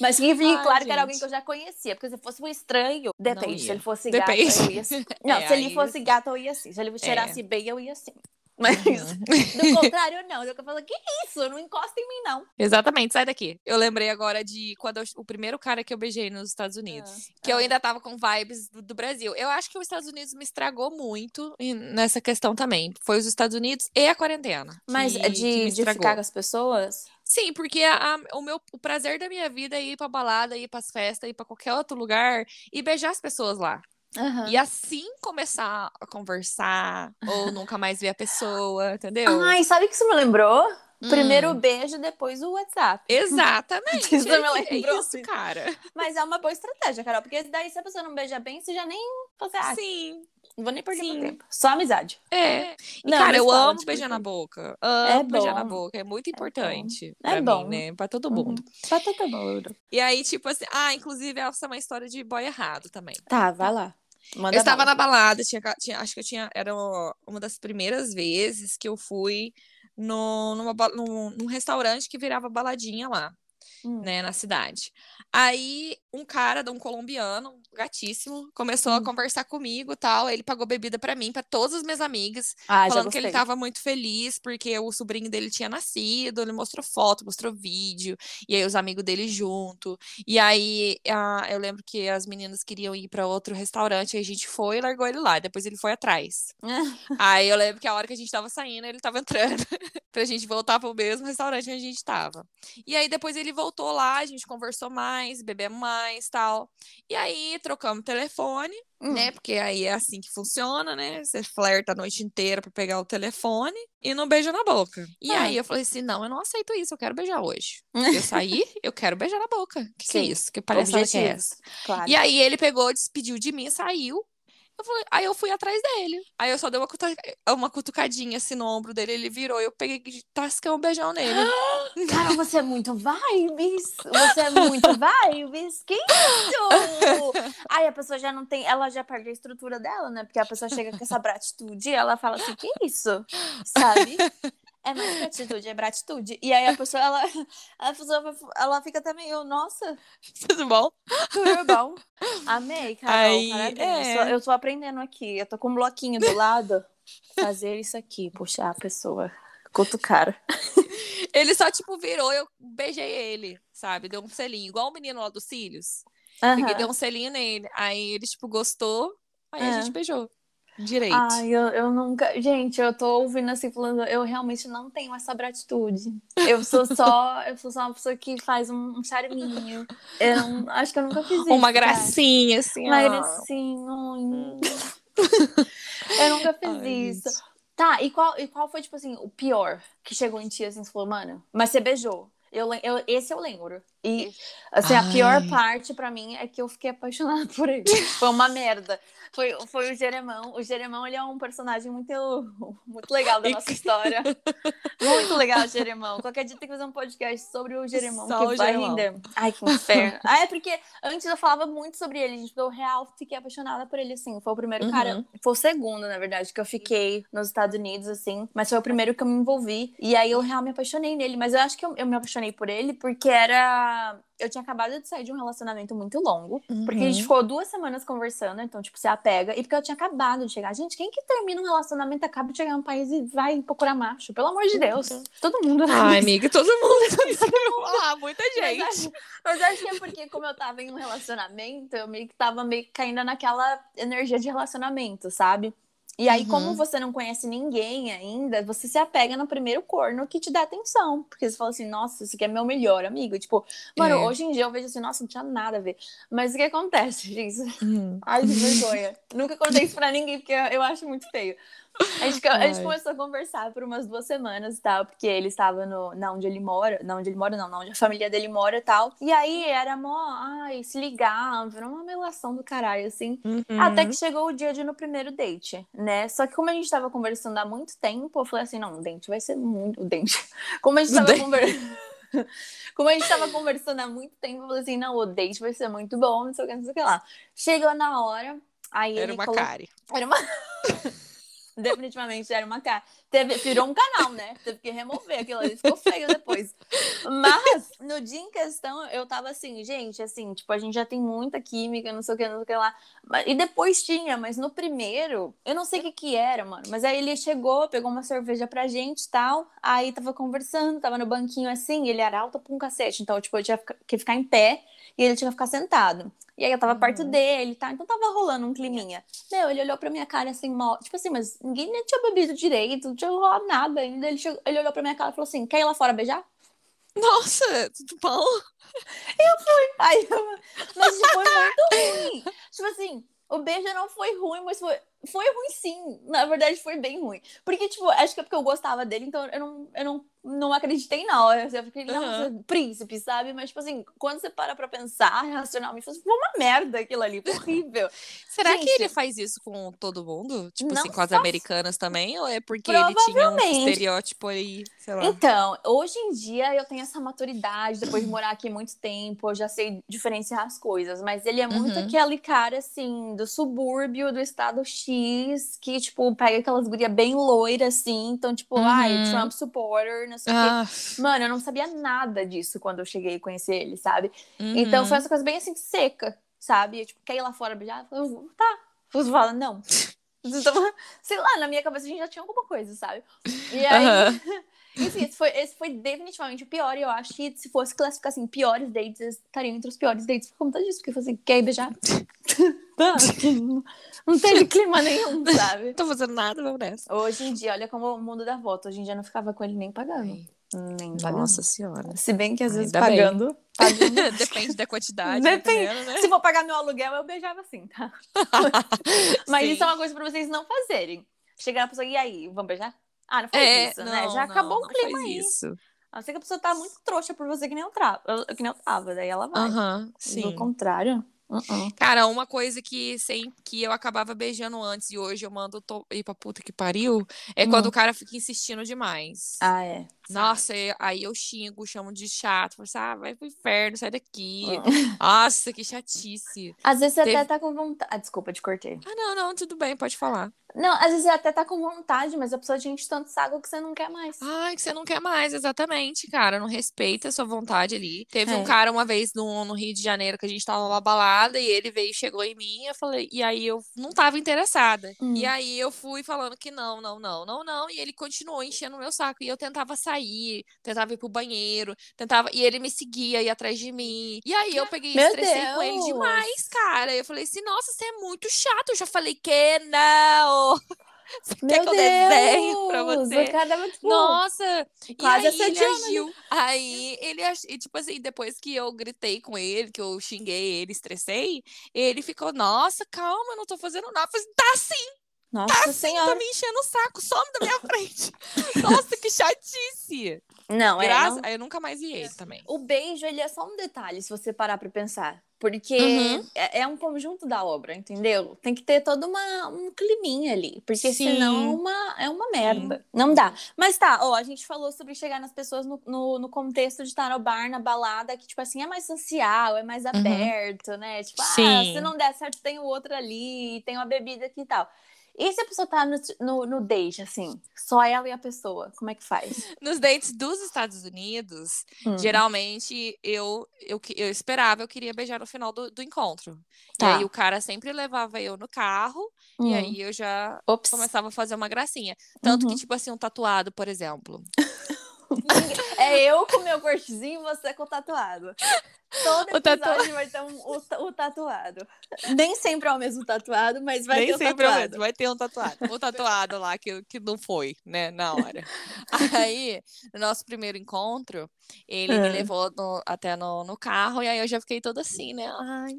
Mas que fique claro gente. que era alguém que eu já conhecia. Porque se fosse um estranho, depende. Se ele fosse Depende. gato, eu ia assim. [laughs] Não, é, se ele fosse gato, eu ia assim. Se ele cheirasse é. bem, eu ia assim. Mas uhum. do contrário, não. Eu falo, que isso? Não encosta em mim, não. Exatamente, sai daqui. Eu lembrei agora de quando eu, o primeiro cara que eu beijei nos Estados Unidos. Ah, que ah. eu ainda tava com vibes do, do, Brasil. Eu acho que os Estados Unidos me estragou muito nessa questão também. Foi os Estados Unidos e a quarentena. Mas que, de, de ficar com as pessoas? Sim, porque a, a, o meu o prazer da minha vida é ir pra balada, ir pras festas, ir pra qualquer outro lugar e beijar as pessoas lá. Uhum. E assim começar a conversar, ou nunca mais ver a pessoa, entendeu? Ai, sabe o que isso me lembrou? Hum. Primeiro o beijo, depois o WhatsApp. [laughs] Exatamente. isso me é lembrou. isso, cara. Mas é uma boa estratégia, Carol, porque daí se a pessoa não beija bem, você já nem. Você, ah, Sim. não vou nem perder Sim. meu tempo. Só amizade. É. E, Não, cara, eu amo tipo, beijar na assim, boca. É Amo beijar na bom. boca. É muito importante. É pra bom. mim, né? Pra todo Uhum. mundo. Tá todo mundo. E aí, tipo assim. Ah, inclusive, essa é uma história de boy errado também. Tá, vai lá. Manda eu estava na balada, tinha, tinha- acho que eu tinha. Era uma das primeiras vezes que eu fui no, numa, num, num restaurante que virava baladinha lá, Hum. né, na cidade. Aí um cara, um colombiano, gatíssimo, começou a Hum. conversar comigo e tal. Ele pagou bebida pra mim, pra todas as minhas amigas, Ah, falando que ele tava muito feliz porque o sobrinho dele tinha nascido. Ele mostrou foto, mostrou vídeo, e aí os amigos dele junto. E aí ah, eu lembro que as meninas queriam ir pra outro restaurante, aí a gente foi e largou ele lá. Depois ele foi atrás. [laughs] Aí eu lembro que a hora que a gente tava saindo, ele tava entrando [laughs] pra gente voltar pro mesmo restaurante onde a gente tava. E aí depois ele voltou lá, a gente conversou mais, bebemos mais, tal. E aí trocamos telefone, Hum. né? Porque aí é assim que funciona, né? Você flerta a noite inteira pra pegar o telefone e não beija na boca. E Ah. aí eu falei assim: "Não, eu não aceito isso, eu quero beijar hoje. [laughs] Eu saí, eu quero beijar na boca. Que que é Sim. isso? Que palhaçada que é essa?" Claro. E aí ele pegou, despediu de mim saiu. Eu falei, aí eu fui atrás dele. Aí eu só dei uma, uma cutucadinha assim no ombro dele, ele virou e eu peguei e tasquei um beijão nele. [gasps] Cara, você é muito vibes. Você é muito vibes. Que isso? Aí a pessoa já não tem. Ela já perde a estrutura dela, né? Porque a pessoa chega com essa [laughs] bratitude e ela fala assim: que isso? Sabe? É mais gratitude, é gratitude. E aí a pessoa, ela, [laughs] a pessoa, ela fica também, eu, nossa, [laughs] Tudo bom? tudo bom. [laughs] Amei, Carol, Aí, parabéns. é. Eu, tô, eu tô aprendendo aqui. Eu tô com um bloquinho do lado. Fazer isso aqui, puxar a pessoa, cutucar. Ele só, tipo, virou eu beijei ele, sabe? Deu um selinho, igual o menino lá dos cílios. Peguei, Aham. dei um selinho nele. Aí ele, tipo, gostou. Aí a É. gente beijou. Direito. Ai, eu, eu nunca. Gente, eu tô ouvindo assim falando, eu realmente não tenho essa gratitude. Eu sou só, [laughs] eu sou só uma pessoa que faz um, um charminho. Eu [laughs] acho que eu nunca fiz isso. Uma gracinha, assim, Uma ó. gracinha. [laughs] ai. Eu nunca fiz Ai, isso. gente. Tá, e qual, e qual foi, tipo assim, o pior que chegou em ti, assim, você falou, mano, mas você beijou. Eu, eu, esse eu lembro. E, assim, a pior Ai. parte pra mim é que eu fiquei apaixonada [laughs] por ele. Foi uma merda. Foi, foi o Jeremão. O Jeremão, ele é um personagem muito, muito legal da nossa história. Muito legal, o Jeremão. Qualquer dia tem que fazer um podcast sobre o Jeremão, Só que o vai Jeremão. render. Ai, que inferno. [laughs] ah, é porque antes eu falava muito sobre ele, gente, eu real fiquei apaixonada por ele, assim. Foi o primeiro Uhum. cara, foi o segundo, na verdade, que eu fiquei nos Estados Unidos, assim. Mas foi o primeiro que eu me envolvi. E aí eu realmente me apaixonei nele. Mas eu acho que eu, eu me apaixonei por ele porque era. Eu tinha acabado de sair de um relacionamento muito longo. Porque a gente Uhum. ficou duas semanas conversando, então, tipo, você apega. E porque eu tinha acabado de chegar. Gente, quem que termina um relacionamento, acaba de chegar num país e vai procurar macho? Pelo amor de Deus. Todo mundo. Ai, amiga, todo [laughs] mundo. Ah, muita Mas gente. acho, mas acho que é porque, como eu tava em um relacionamento, eu meio que tava meio que caindo naquela energia de relacionamento, sabe? E aí, Uhum. como você não conhece ninguém ainda, você se apega no primeiro corno que te dá atenção. Porque você fala assim, nossa, esse aqui é meu melhor amigo. Tipo, mano, É. hoje em dia eu vejo assim, nossa, não tinha nada a ver. Mas o que acontece, [laughs] gente? Hum. Ai, que [laughs] vergonha. Nunca contei isso pra ninguém, porque eu acho muito feio. A gente, a gente começou a conversar por umas duas semanas e tal, porque ele estava no, na onde ele mora, na onde ele mora, não, na onde a família dele mora e tal. E aí era mó, ai, se ligava, era uma relação do caralho, assim. Uhum. Até que chegou o dia de ir no primeiro date, né? Só que como a gente tava conversando há muito tempo, eu falei assim, não, o date vai ser muito. O date. [laughs] Como a gente O tava date. conversando. [laughs] Como a gente tava conversando há muito tempo, eu falei assim, não, o date vai ser muito bom, não sei o que, não sei o que lá. Chegou na hora, aí Era uma colocou... Kari. Era uma. [laughs] Definitivamente era uma cara. Teve, virou um canal, né? Teve que remover aquilo ali, ficou feio depois. Mas, no dia em questão, eu tava assim, gente, assim, tipo, a gente já tem muita química, não sei o que, não sei o que lá. E depois tinha, mas no primeiro, eu não sei o que que era, mano. Mas aí ele chegou, pegou uma cerveja pra gente e tal. Aí tava conversando, tava no banquinho assim, ele era alto pra um cacete. Então, tipo, eu tinha que ficar em pé e ele tinha que ficar sentado. E aí eu tava perto Uhum. dele, tá? Então tava rolando um climinha. Meu, ele olhou pra minha cara assim, mó... tipo assim, mas ninguém nem tinha bebido direito, não tinha rolado nada ainda. Ele, chegou- ele olhou pra minha cara e falou assim: quer ir lá fora beijar? Nossa, tudo bom? Aí eu... Mas tipo, foi muito ruim. Tipo assim, o beijo não foi ruim, mas foi. foi ruim sim. Na verdade, foi bem ruim. Porque, tipo, acho que é porque eu gostava dele, então eu não, eu não, não acreditei hora. Eu fiquei, nossa, uhum. príncipe, sabe? Mas, tipo assim, quando você para pra pensar racionalmente, foi uma merda aquilo ali, horrível. [laughs] Será Gente, que ele faz isso com todo mundo? Tipo assim, com as americanas também? Ou é porque ele tinha um estereótipo aí, sei lá? Então, hoje em dia eu tenho essa maturidade, depois de morar aqui muito tempo, eu já sei diferenciar as coisas. Mas ele é muito uhum. aquele cara, assim, do subúrbio do estado X, que, tipo, pega aquelas gurias bem loiras, assim. Então, tipo, uhum. ai, Trump supporter, não sei o ah. quê. Mano, eu não sabia nada disso quando eu cheguei a conhecer ele, sabe? Uhum. Então, foi essa coisa bem, assim, seca, sabe? Eu, tipo, quer ir lá fora beijar? Eu, tá. Você fala, não. [laughs] Então, sei lá, na minha cabeça a gente já tinha alguma coisa, sabe? E aí... [laughs] Enfim, esse foi, esse foi definitivamente o pior. E eu acho que se fosse classificar assim, piores dates, estariam entre os piores dates por conta disso. Porque assim, quer beijar? [laughs] [laughs] não teve clima nenhum, [laughs] sabe? Não tô fazendo nada, vamos nessa. Hoje em dia, olha como o mundo dá volta. Hoje em dia não ficava com ele nem pagando. Nem pagando. Nossa senhora. Se bem que às vezes pagando. pagando. [laughs] Depende da quantidade. Depende. Né? Se for pagar meu aluguel, eu beijava assim, tá? Mas Sim. isso é uma coisa pra vocês não fazerem. Chegar na pessoa, e aí, vamos beijar? Ah, não faz é, isso, né? não, né? Já não, acabou o clima aí. Isso. A ser que a pessoa tá muito trouxa por você que nem eu, tra... que nem eu tava, daí ela vai. Uhum, sim. Do contrário. Uh -uh. Cara, uma coisa que sem que eu acabava beijando antes e hoje eu mando to... ir pra puta que pariu é quando o cara fica insistindo demais. Ah, é. Nossa, aí eu xingo, chamo de chato. Falo assim, ah, vai pro inferno, sai daqui. Nossa, que chatice. Às vezes você Teve... até tá com vontade. Ah, desculpa, te cortei. Ah, não, não, tudo bem, pode falar. Não, às vezes você até tá com vontade, mas a pessoa te enche tanto saco que você não quer mais. Ai, que você não quer mais, exatamente, cara. Não respeita a sua vontade ali. Teve é. um cara uma vez no, no Rio de Janeiro que a gente tava numa balada e ele veio, chegou em mim, eu falei, e aí eu não tava interessada. Hum. E aí eu fui falando que não, não, não, não, não. E ele continuou enchendo o meu saco. E eu tentava sair, tentava ir pro banheiro, tentava. E ele me seguia, ia atrás de mim. E aí eu peguei e estressei Deus. com ele demais, cara. Eu falei assim, nossa, você é muito chato. Eu já falei que não. [laughs] Você Meu quer que eu desenhe pra você? Cada, tipo, Nossa! Quase e aí ele agiu. Né? Aí ele, e, tipo assim, depois que eu gritei com ele, que eu xinguei ele, estressei, ele ficou, nossa, calma, eu não tô fazendo nada. Eu falei, tá sim! Nossa tá senhora. Sim, tá me enchendo o saco, some da minha [laughs] frente. nossa, que chatice! Não, é. Não... Aí eu nunca mais vi ele também. O beijo, ele é só um detalhe, se você parar pra pensar. Porque uhum. é, é, um conjunto da obra, entendeu? Tem que ter todo uma, um climinha ali. Porque Sim. senão é uma, é uma merda. Sim. Não dá. Mas tá, ó, a gente falou sobre chegar nas pessoas no, no, no, contexto de estar no bar, na balada, que, tipo assim, é mais social, é mais uhum. aberto, né? Tipo, Sim. ah, se não der certo, tem o outro ali, tem uma bebida aqui e tal. E se a pessoa tá no, no, no, date, assim, só ela e a pessoa, como é que faz? [laughs] Nos dates dos Estados Unidos, hum. geralmente eu, eu, eu esperava, eu queria beijar no final do, do encontro. Tá. E aí o cara sempre levava eu no carro, hum. e aí eu já Ops. começava a fazer uma gracinha. Tanto uhum. que, tipo assim, um tatuado, por exemplo. [laughs] é eu com meu cortezinho e você com o tatuado. Todo episódio tatu... vai ter um, o, o, tatuado. Nem sempre é o mesmo tatuado, mas vai Nem ter um sempre tatuado. É o mesmo, vai ter um tatuado. O tatuado lá que, que não foi, né, na hora. [laughs] Aí, no nosso primeiro encontro, ele me ah. levou no, até no, no carro e aí eu já fiquei toda assim, né? Ai,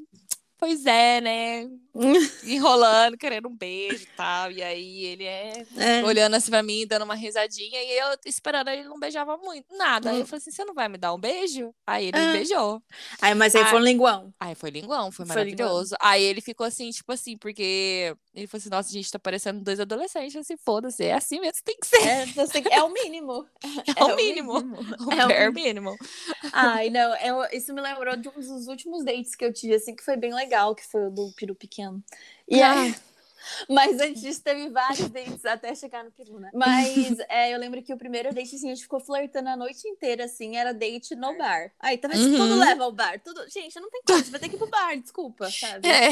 pois é, né? [laughs] Enrolando, querendo um beijo e tal. E aí ele é, é, olhando assim pra mim, dando uma risadinha. E eu esperando, ele não beijava muito, nada. Aí eu falei assim: você não vai me dar um beijo? Aí ele me ah. beijou. Aí, mas aí, aí foi um linguão. Aí foi linguão, foi, foi maravilhoso. Linguão. Aí ele ficou assim, tipo assim, porque ele falou assim: nossa, gente tá parecendo dois adolescentes, assim, foda-se. É assim mesmo, tem que ser. É, é o mínimo. [laughs] É, é o mínimo. Mínimo. [laughs] o é o mínimo. Ai, [laughs] não, eu, isso me lembrou de um dos últimos dates que eu tive, assim, que foi bem legal, que foi o do Peru Pequeno. E ah. aí. Mas antes disso, teve vários dates até chegar no peru, né? Mas [laughs] é, eu lembro que o primeiro date, assim, a gente ficou flertando a noite inteira, assim, era date no bar. Aí, tá vendo? Uhum. Tudo leva ao bar. Tudo... Gente, não tem como, você vai ter que ir pro bar, desculpa, sabe? É.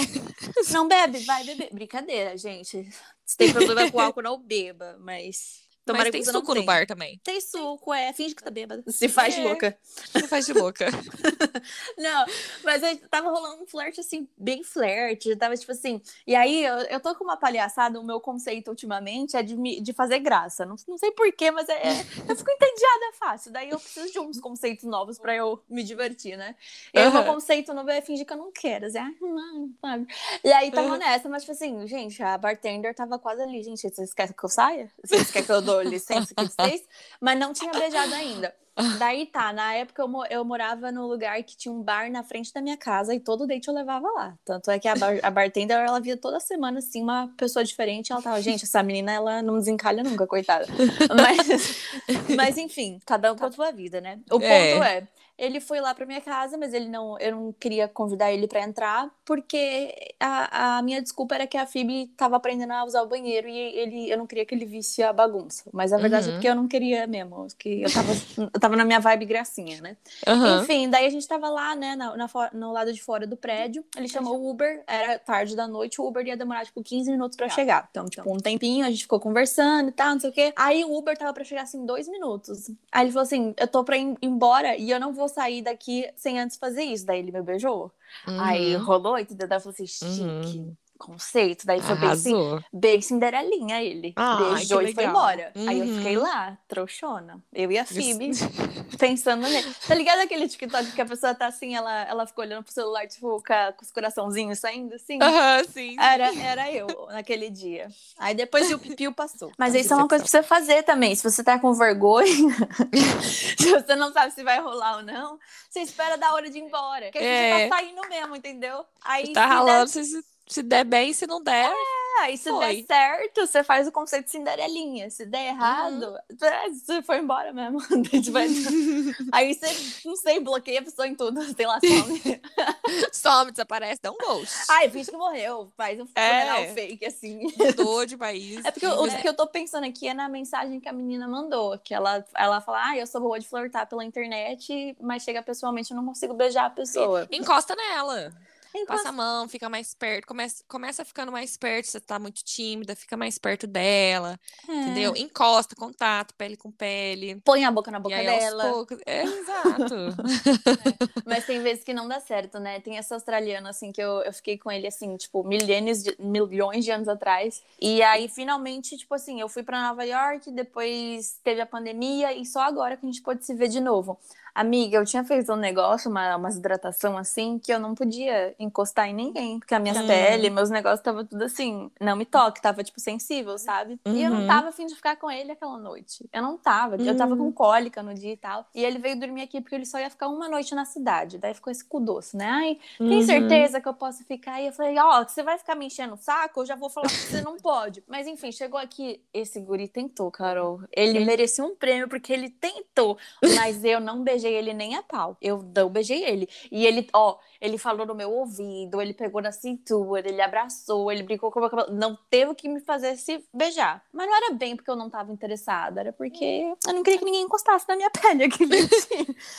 Não bebe, vai beber. Brincadeira, gente. Se tem problema com álcool, não beba, mas Tomara Mas que tem suco no bar também. Tem suco, é. Finge que tá bêbada. Se faz de É. louca. [laughs] Você faz de louca. [laughs] Não, mas tava rolando um flerte, assim, bem flerte. Tava tipo assim. E aí eu, eu tô com uma palhaçada. O meu conceito ultimamente é de, me- de fazer graça. Não, não sei porquê, mas é, é- eu fico entediada fácil. Daí eu preciso de uns conceitos novos pra eu me divertir, né? E aí o meu conceito novo é fingir que eu não quero. Assim, ah, não, sabe? E aí tava Aham. nessa, mas tipo assim, gente, a bartender tava quase ali. Gente, vocês querem que eu saia? Vocês querem que eu dou licença aqui de vocês? Mas não tinha beijado ainda. Daí tá, na época eu, eu morava num lugar que tinha um bar na frente da minha casa e todo date eu levava lá. Tanto é que a, bar, a bartender, ela via toda semana, assim, uma pessoa diferente. Ela tava, gente, essa menina, ela não desencalha nunca, coitada. Mas, mas enfim, cada um com a sua vida, né? O ponto É. é, ele foi lá pra minha casa, mas ele não, eu não queria convidar ele pra entrar, porque a, a minha desculpa era que a Phoebe tava aprendendo a usar o banheiro e ele, eu não queria que ele visse a bagunça. Mas a verdade é Uhum. porque eu não queria mesmo, que eu tava, eu tava na minha vibe gracinha, né? Aham. Enfim, daí a gente tava lá, né, na, na no lado de fora do prédio. Ele chamou o Uber, era tarde da noite, o Uber ia demorar, tipo, 15 minutos pra chegar. Então, tipo, um tempinho, a gente ficou conversando e tal, não sei o quê. Aí o Uber tava pra chegar, assim, dois minutos. Aí ele falou assim, eu tô pra ir embora e eu não vou sair daqui sem antes fazer isso. Daí ele me beijou. Aí Uhum. rolou, entendeu? Daí eu falei assim, chique, Uhum. Conceito. Daí foi bem, assim, Arrasou. bem Cinderelinha ele. Ai, Beijou e foi embora. Aí eu Uhum. fiquei lá, trouxona. Eu e a Phoebe, [laughs] pensando nele. Tá ligado aquele TikTok que a pessoa tá assim, ela, ela ficou olhando pro celular, tipo, com, a- com os coraçãozinhos saindo, assim? Aham, sim. Era, era eu naquele dia. Aí depois o [laughs] piu passou. Mas isso é uma coisa pra você fazer também. Se você tá com vergonha, [laughs] se você não sabe se vai rolar ou não, você espera da hora de ir embora. Porque É. você tá saindo mesmo, entendeu? Aí Tá se der ralando, se, der bem, se não der. Aí se Foi. der certo, você faz o conceito de Cinderelinha. Se der errado, é, você foi embora mesmo. [laughs] [laughs] Aí você, não sei, bloqueia a pessoa em tudo. [laughs] Sei lá, some. Some, desaparece, dá um ghost. Ai, finge que morreu. Faz um É. fake, assim. Mudou de país. É porque o, o que eu tô pensando aqui é na mensagem que a menina mandou. Que ela, ela fala, ah, eu sou boa de flertar pela internet, mas chega pessoalmente, eu não consigo beijar a pessoa. Encosta nela. Enquanto- Passa a mão, fica mais perto. Começa, começa ficando mais perto. Você tá muito tímida, fica mais perto dela. É. Entendeu? Encosta, contato, pele com pele. Põe a boca na boca aí, dela. poucos. É, [laughs] exato. Mas tem vezes que não dá certo, né? Tem esse australiano, assim, que eu, eu fiquei com ele, assim, tipo, milênios de, milhões de anos atrás. E aí, finalmente, tipo assim, eu fui pra Nova York, depois teve a pandemia e só agora que a gente pôde se ver de novo. Amiga, eu tinha feito um negócio, uma, uma hidratação assim, que eu não podia encostar em ninguém. Porque a minha pele, meus negócios tava tudo assim, não me toque, tava tipo sensível, sabe? E eu não Uhum. tava afim de ficar com ele aquela noite. Eu não tava. Eu tava Uhum. com cólica no dia e tal. E ele veio dormir aqui porque ele só ia ficar uma noite na cidade. Daí ficou esse cu doce, né? Ai, tem Uhum. certeza que eu posso ficar? E eu falei, ó, você vai ficar me enchendo o saco? Eu já vou falar que você não pode. Mas enfim, chegou aqui. Esse guri tentou, Carol. Ele merecia um prêmio porque ele tentou. Mas eu não beijei ele nem a pau. Eu não beijei ele. E ele, ó, ele falou no meu ouvido, ele pegou na cintura, ele abraçou, ele brincou com o meu cabelo. Não teve o que me fazer se beijar. Mas não era bem porque eu não tava interessada, era porque eu não queria que ninguém encostasse na minha pele aqui [laughs] dentro.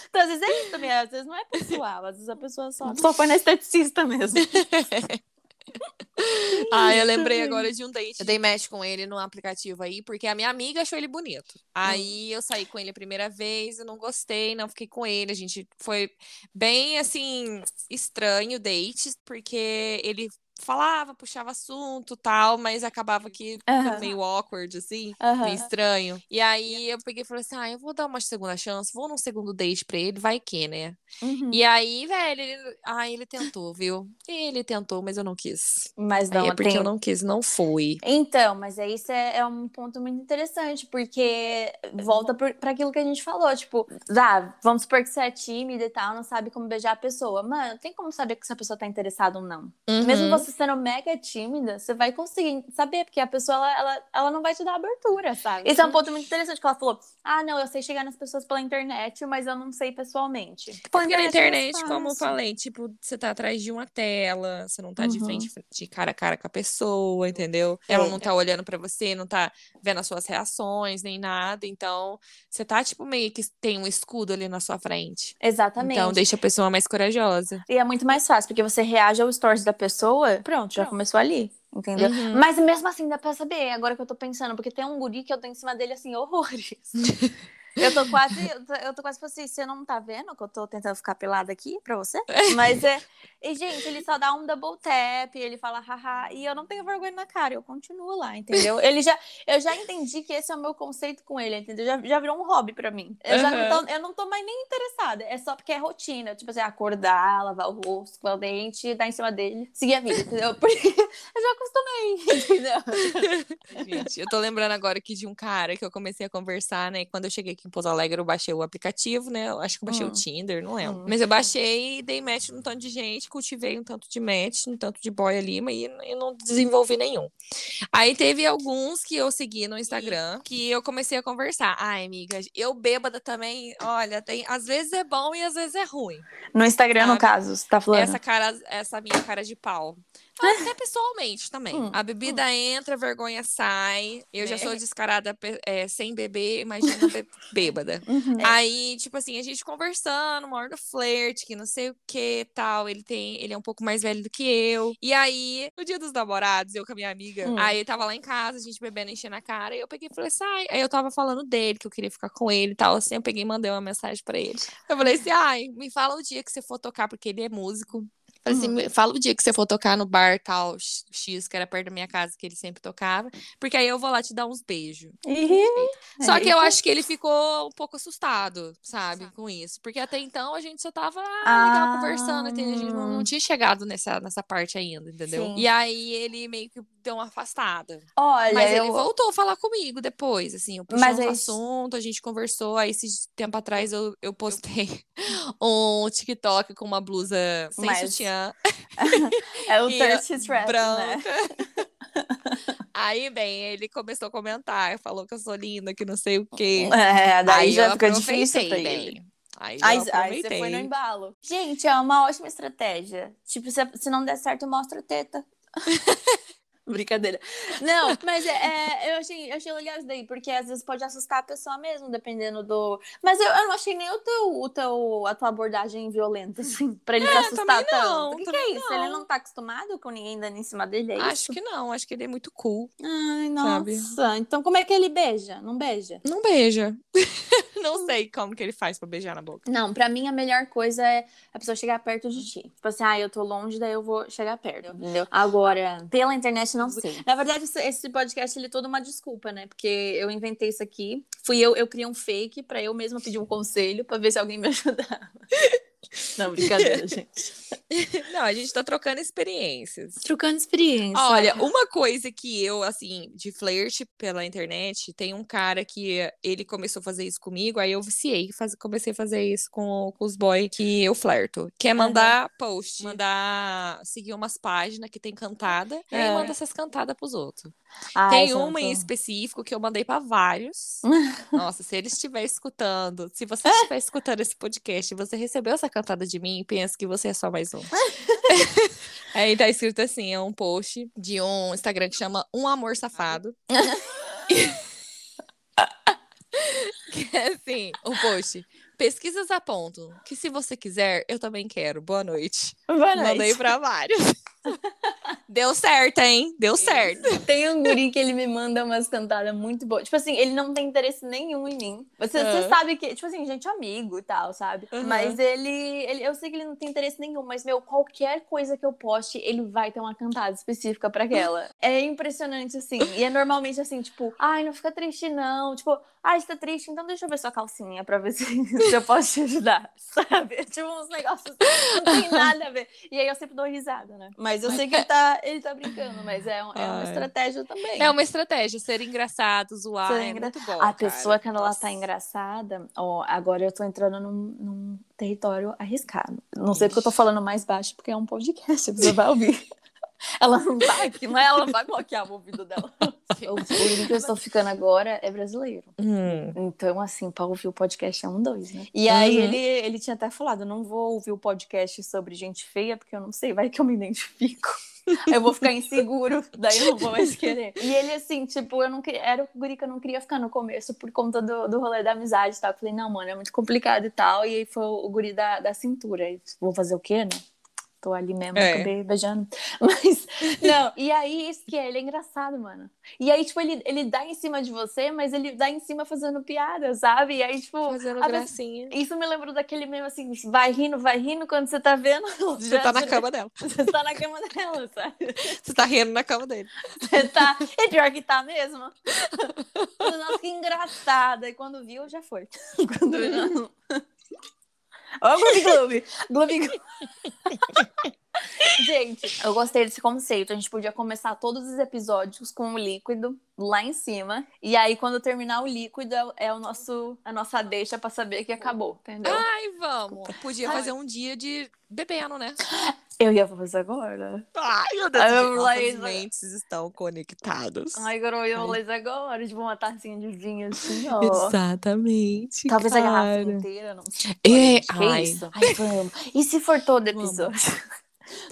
Então, às vezes é isso também, às vezes não é pessoal, às vezes a pessoa só, só foi na esteticista mesmo. [laughs] [laughs] Ah, eu lembrei agora de um date. Eu dei match com ele no aplicativo aí, porque a minha amiga achou ele bonito. Aí eu saí com ele a primeira vez, eu não gostei, não fiquei com ele. A gente foi bem assim, estranho o date, porque ele falava, puxava assunto tal, mas acabava que ficando Aham. meio awkward, assim, Aham. meio estranho. E aí eu peguei e falei assim: ah, eu vou dar uma segunda chance, vou num segundo date pra ele, vai que, né? Uhum. E aí, velho, ele, ah, ele tentou, viu? Ele tentou, mas eu não quis. Mas Aí não, é porque tem... eu não quis, não fui. Então, mas aí isso é, é um ponto muito interessante, porque volta pra aquilo que a gente falou, tipo, ah, vamos supor que você é tímida e tal, não sabe como beijar a pessoa. Mano, tem como saber que essa pessoa tá interessada ou não. Mesmo Uhum. você sendo mega tímida, você vai conseguir saber, porque a pessoa, ela, ela, ela não vai te dar abertura, sabe? Esse é um ponto muito interessante, que ela falou, ah, não, eu sei chegar nas pessoas pela internet, mas eu não sei pessoalmente. Porque na internet, como eu falei, tipo, você tá atrás de uma tela, você não tá de Uhum. frente, de cara a cara com a pessoa, entendeu? É. Ela não tá olhando pra você, não tá vendo as suas reações, nem nada. Então, você tá, tipo, meio que tem um escudo ali na sua frente. Exatamente. Então, deixa a pessoa mais corajosa. E é muito mais fácil, porque você reage ao stories da pessoa, pronto, já Pronto. começou ali. entendeu? Uhum. Mas mesmo assim dá pra saber, agora que eu tô pensando, porque tem um guri que eu tô em cima dele assim, horrores. [laughs] Eu tô quase, eu tô, quase assim, você não tá vendo que eu tô tentando ficar pelada aqui pra você? [laughs] Mas é. E, gente, ele só dá um double tap, ele fala haha, e eu não tenho vergonha na cara, eu continuo lá, entendeu? [laughs] Ele já, eu já entendi que esse é o meu conceito com ele, entendeu? Já, já virou um hobby pra mim. Eu, já não tô, eu não tô mais nem interessada, é só porque é rotina. Tipo assim, acordar, lavar o rosto, escovar o dente, dar em cima dele, seguir a vida, entendeu? [laughs] Porque eu já acostumei, entendeu? Gente, eu tô lembrando agora aqui de um cara que eu comecei a conversar, né? Quando eu cheguei aqui em Pouso Alegre, eu baixei o aplicativo, né? Eu acho que eu baixei Hum. o Tinder, não lembro. Hum. Mas eu baixei e dei match num tanto de gente, cultivei um tanto de match, um tanto de boy ali, mas e não desenvolvi nenhum. Aí teve alguns que eu segui no Instagram que eu comecei a conversar. Ai, amiga, eu bêbada também, olha, tem, às vezes é bom e às vezes é ruim. No Instagram, no Sabe? caso, você tá falando. Essa cara, essa minha cara de pau. Até pessoalmente também. Hum, A bebida entra, a vergonha sai. Eu já Né? sou descarada pe- é, sem beber, imagina be- bêbada. Uhum. Aí, tipo assim, a gente conversando, uma hora do flerte, que não sei o que tal. Ele tem, ele é um pouco mais velho do que eu. E aí, no dia dos namorados, eu com a minha amiga, Hum. aí eu tava lá em casa, a gente bebendo, enchendo a cara, e eu peguei e falei, sai. Aí eu tava falando dele, que eu queria ficar com ele e tal. Assim, eu peguei e mandei uma mensagem pra ele. Eu falei assim, ai, me fala o dia que você for tocar, porque ele é músico. Falei assim, "Me fala o dia que você for tocar no bar tal, X- que era perto da minha casa, que ele sempre tocava. Porque aí eu vou lá te dar uns beijos. Ih, Só que eu acho que ele ficou um pouco assustado, sabe, com isso. Porque até então a gente só tava ah, legal Ah. conversando, entendeu? A gente não, não tinha chegado nessa, nessa parte ainda, entendeu? Sim. E aí ele meio que deu uma afastada. Olha, Mas eu... ele voltou a falar comigo depois, assim, eu puxei Mas uns aí- assuntos, a gente conversou, aí esse tempo atrás eu, eu postei [laughs] um TikTok com uma blusa sem Mas- sutiã, [laughs] é o Thirsty Trap, né? branca. [laughs] Aí, bem, ele começou a comentar, falou que eu sou linda, que não sei o quê. É, daí Aí já fica difícil pra ele. Aí, Aí, aí você foi no embalo. Gente, é uma ótima estratégia. Tipo, se, se não der certo, mostra teta. [laughs] [laughs] Brincadeira. Não, mas é, é, [laughs] eu, achei, eu achei legal isso daí, porque às vezes pode assustar a pessoa mesmo, dependendo do. Mas eu, eu não achei nem o teu, o teu, a tua abordagem violenta, assim, pra ele se assustar não, tanto. O que, que é isso? não. Ele não tá acostumado com ninguém dando em cima dele? É Acho isso? que não, acho que ele é muito cool. Ai, sabe? nossa. Então como é que ele beija? Não beija? Não beija. [laughs] não sei como que ele faz pra beijar na boca. Não, pra mim a melhor coisa é a pessoa chegar perto de ti. Tipo assim, ah, eu tô longe, daí eu vou chegar perto, entendeu? Agora, pela internet, não sei. Na verdade, esse, podcast, ele é todo uma desculpa, né? Porque eu inventei isso aqui. Fui eu, eu criei um fake pra eu mesma pedir um conselho pra ver se alguém me [laughs] ajudava. Não, brincadeira, [laughs] gente. Não, a gente tá trocando experiências. Trocando experiência. Olha, uma coisa que eu, assim, de flerte pela internet, tem um cara que ele começou a fazer isso comigo, aí eu viciei, faz, comecei a fazer isso com, com os boys que eu flerto. Que é mandar post, mandar seguir umas páginas que tem cantada, e aí É. manda essas cantadas pros outros. Ai, tem santo. uma em específico que eu mandei pra vários. [laughs] Nossa, se ele estiver escutando, se você [laughs] estiver escutando esse podcast e você recebeu essa cantada de mim, pensa que você é só mais um. Aí [laughs] tá escrito assim, é um post de um Instagram que chama Um Amor Safado. que é assim, um post. Pesquisas apontam que se você quiser, eu também quero. Boa noite. Boa noite. Mandei pra vários. Deu certo, hein? Deu certo. Tem um guri que ele me manda umas cantadas muito boas. Tipo assim, ele não tem interesse nenhum em mim. Você, Ah. você sabe que, tipo assim, gente amigo e tal, sabe? Aham. Mas ele, ele. Eu sei que ele não tem interesse nenhum, mas, meu, qualquer coisa que eu poste, ele vai ter uma cantada específica pra aquela. É impressionante, assim. E é normalmente assim, tipo, ai, não fica triste, não. Tipo, ai, você tá triste, então deixa eu ver sua calcinha pra ver [laughs] se, se eu posso te ajudar. [laughs] Sabe? Tipo, uns negócios que não tem [laughs] nada a ver. E aí eu sempre dou risada, né? Mas eu sei que ele tá, ele tá brincando, mas é, um- é uma estratégia também. É uma estratégia, ser engraçado, zoar, Ser é engra- muito bom. A cara. pessoa, quando ela tá engraçada, ó, agora eu tô entrando num, num território arriscado. Não sei porque eu tô falando mais baixo, porque é um podcast, pessoa vai ouvir. Ela não tá aqui, mas ela vai bloquear o ouvido dela. [laughs] O o que eu estou ficando agora é brasileiro. Hum. Então, assim, pra ouvir o podcast é um dois, né? E aí Uhum. ele, ele tinha até falado: não vou ouvir o podcast sobre gente feia, porque eu não sei, vai que eu me identifico. Aí [laughs] eu vou ficar inseguro, daí eu não vou mais querer. E ele, assim, tipo, eu não queria. Era o guri que eu não queria ficar no começo por conta do, do rolê da amizade e tal. Eu falei, não, mano, é muito complicado e tal. E aí foi o guri da, da cintura. Aí, vou fazer o quê, né? Tô ali mesmo, É. acabei beijando. [laughs] Mas, não, e aí isso que é, ele é engraçado, mano. E aí, tipo, ele, ele dá em cima de você, mas ele dá em cima fazendo piada, sabe? E aí, tipo, Fazendo gracinha. isso me lembrou daquele meme assim, vai rindo, vai rindo, quando você tá vendo. [laughs] Você tá na cama dela. [laughs] Você tá na cama dela, sabe? Você tá rindo na cama dele. Você tá. É pior que tá mesmo. Nossa, que engraçada. E quando viu, já foi. Quando viu. Ó, o Gloob Gloob. Gloob Gloob. [laughs] Gente, eu gostei desse conceito. A gente podia começar todos os episódios com o líquido lá em cima. E aí, quando terminar o líquido, é- é o nosso, a nossa deixa pra saber que acabou, entendeu? Ai, vamos. Podia Ai. fazer um dia de bebendo, né? Eu ia fazer agora. Ai, meu Deus. Eu Nossas mentes estão conectadas. Ai, garoto, eu vou fazer agora. Tipo, uma tacinha de vinho assim, ó. Exatamente. Talvez a garrafa cara. inteira, não sei. É, ai. isso? Ai, vamos. E se for todo Vamos.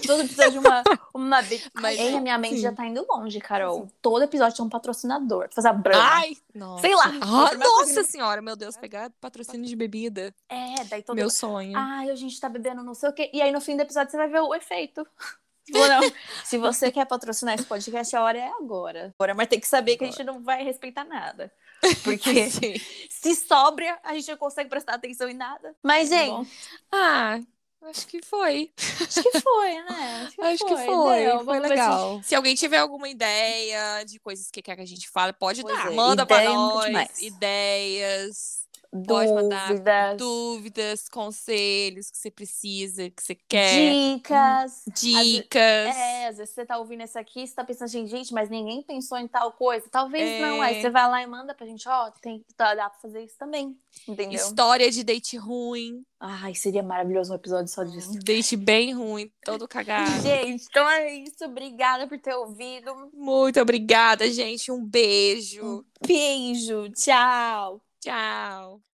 Todo episódio uma, [laughs] uma vez. Mas, Ei, a minha mente sim. já tá indo longe, Carol. Todo episódio tem um patrocinador. Fazer a branca. Ai, nossa. Sei lá. Ah, nossa coisa senhora, meu Deus, pegar patrocínio de bebida. É, daí todo Meu sonho. Ai, a gente tá bebendo não sei o quê. E aí no fim do episódio você vai ver o efeito. [laughs] Ou não. Se você quer patrocinar esse podcast, a hora é agora. Agora, mas tem que saber que a gente não vai respeitar nada. [laughs] Porque Sim. se sobra, a gente não consegue prestar atenção em nada. Mas, gente, Bom. Ah, acho que foi. acho que foi, né? Acho que Acho foi. que foi. Deu. Foi se- legal. Se alguém tiver alguma ideia de coisas que quer que a gente fale, pode Pois dar. é, Manda ideia é nós. Ideias, Pode mandar Dúvidas, dúvidas, conselhos que você precisa, que você quer. dicas. Dicas. É, às vezes você tá ouvindo isso aqui, você tá pensando assim, gente, mas ninguém pensou em tal coisa. Talvez É. não. Aí você vai lá e manda pra gente, ó, tem, dá, dá pra fazer isso também. Entendeu? História de date ruim. Ai, seria maravilhoso um episódio só disso. Date bem ruim, todo cagado. Gente, então é isso. Obrigada por ter ouvido. Muito obrigada, gente. Um beijo. Beijo. Tchau. Tchau.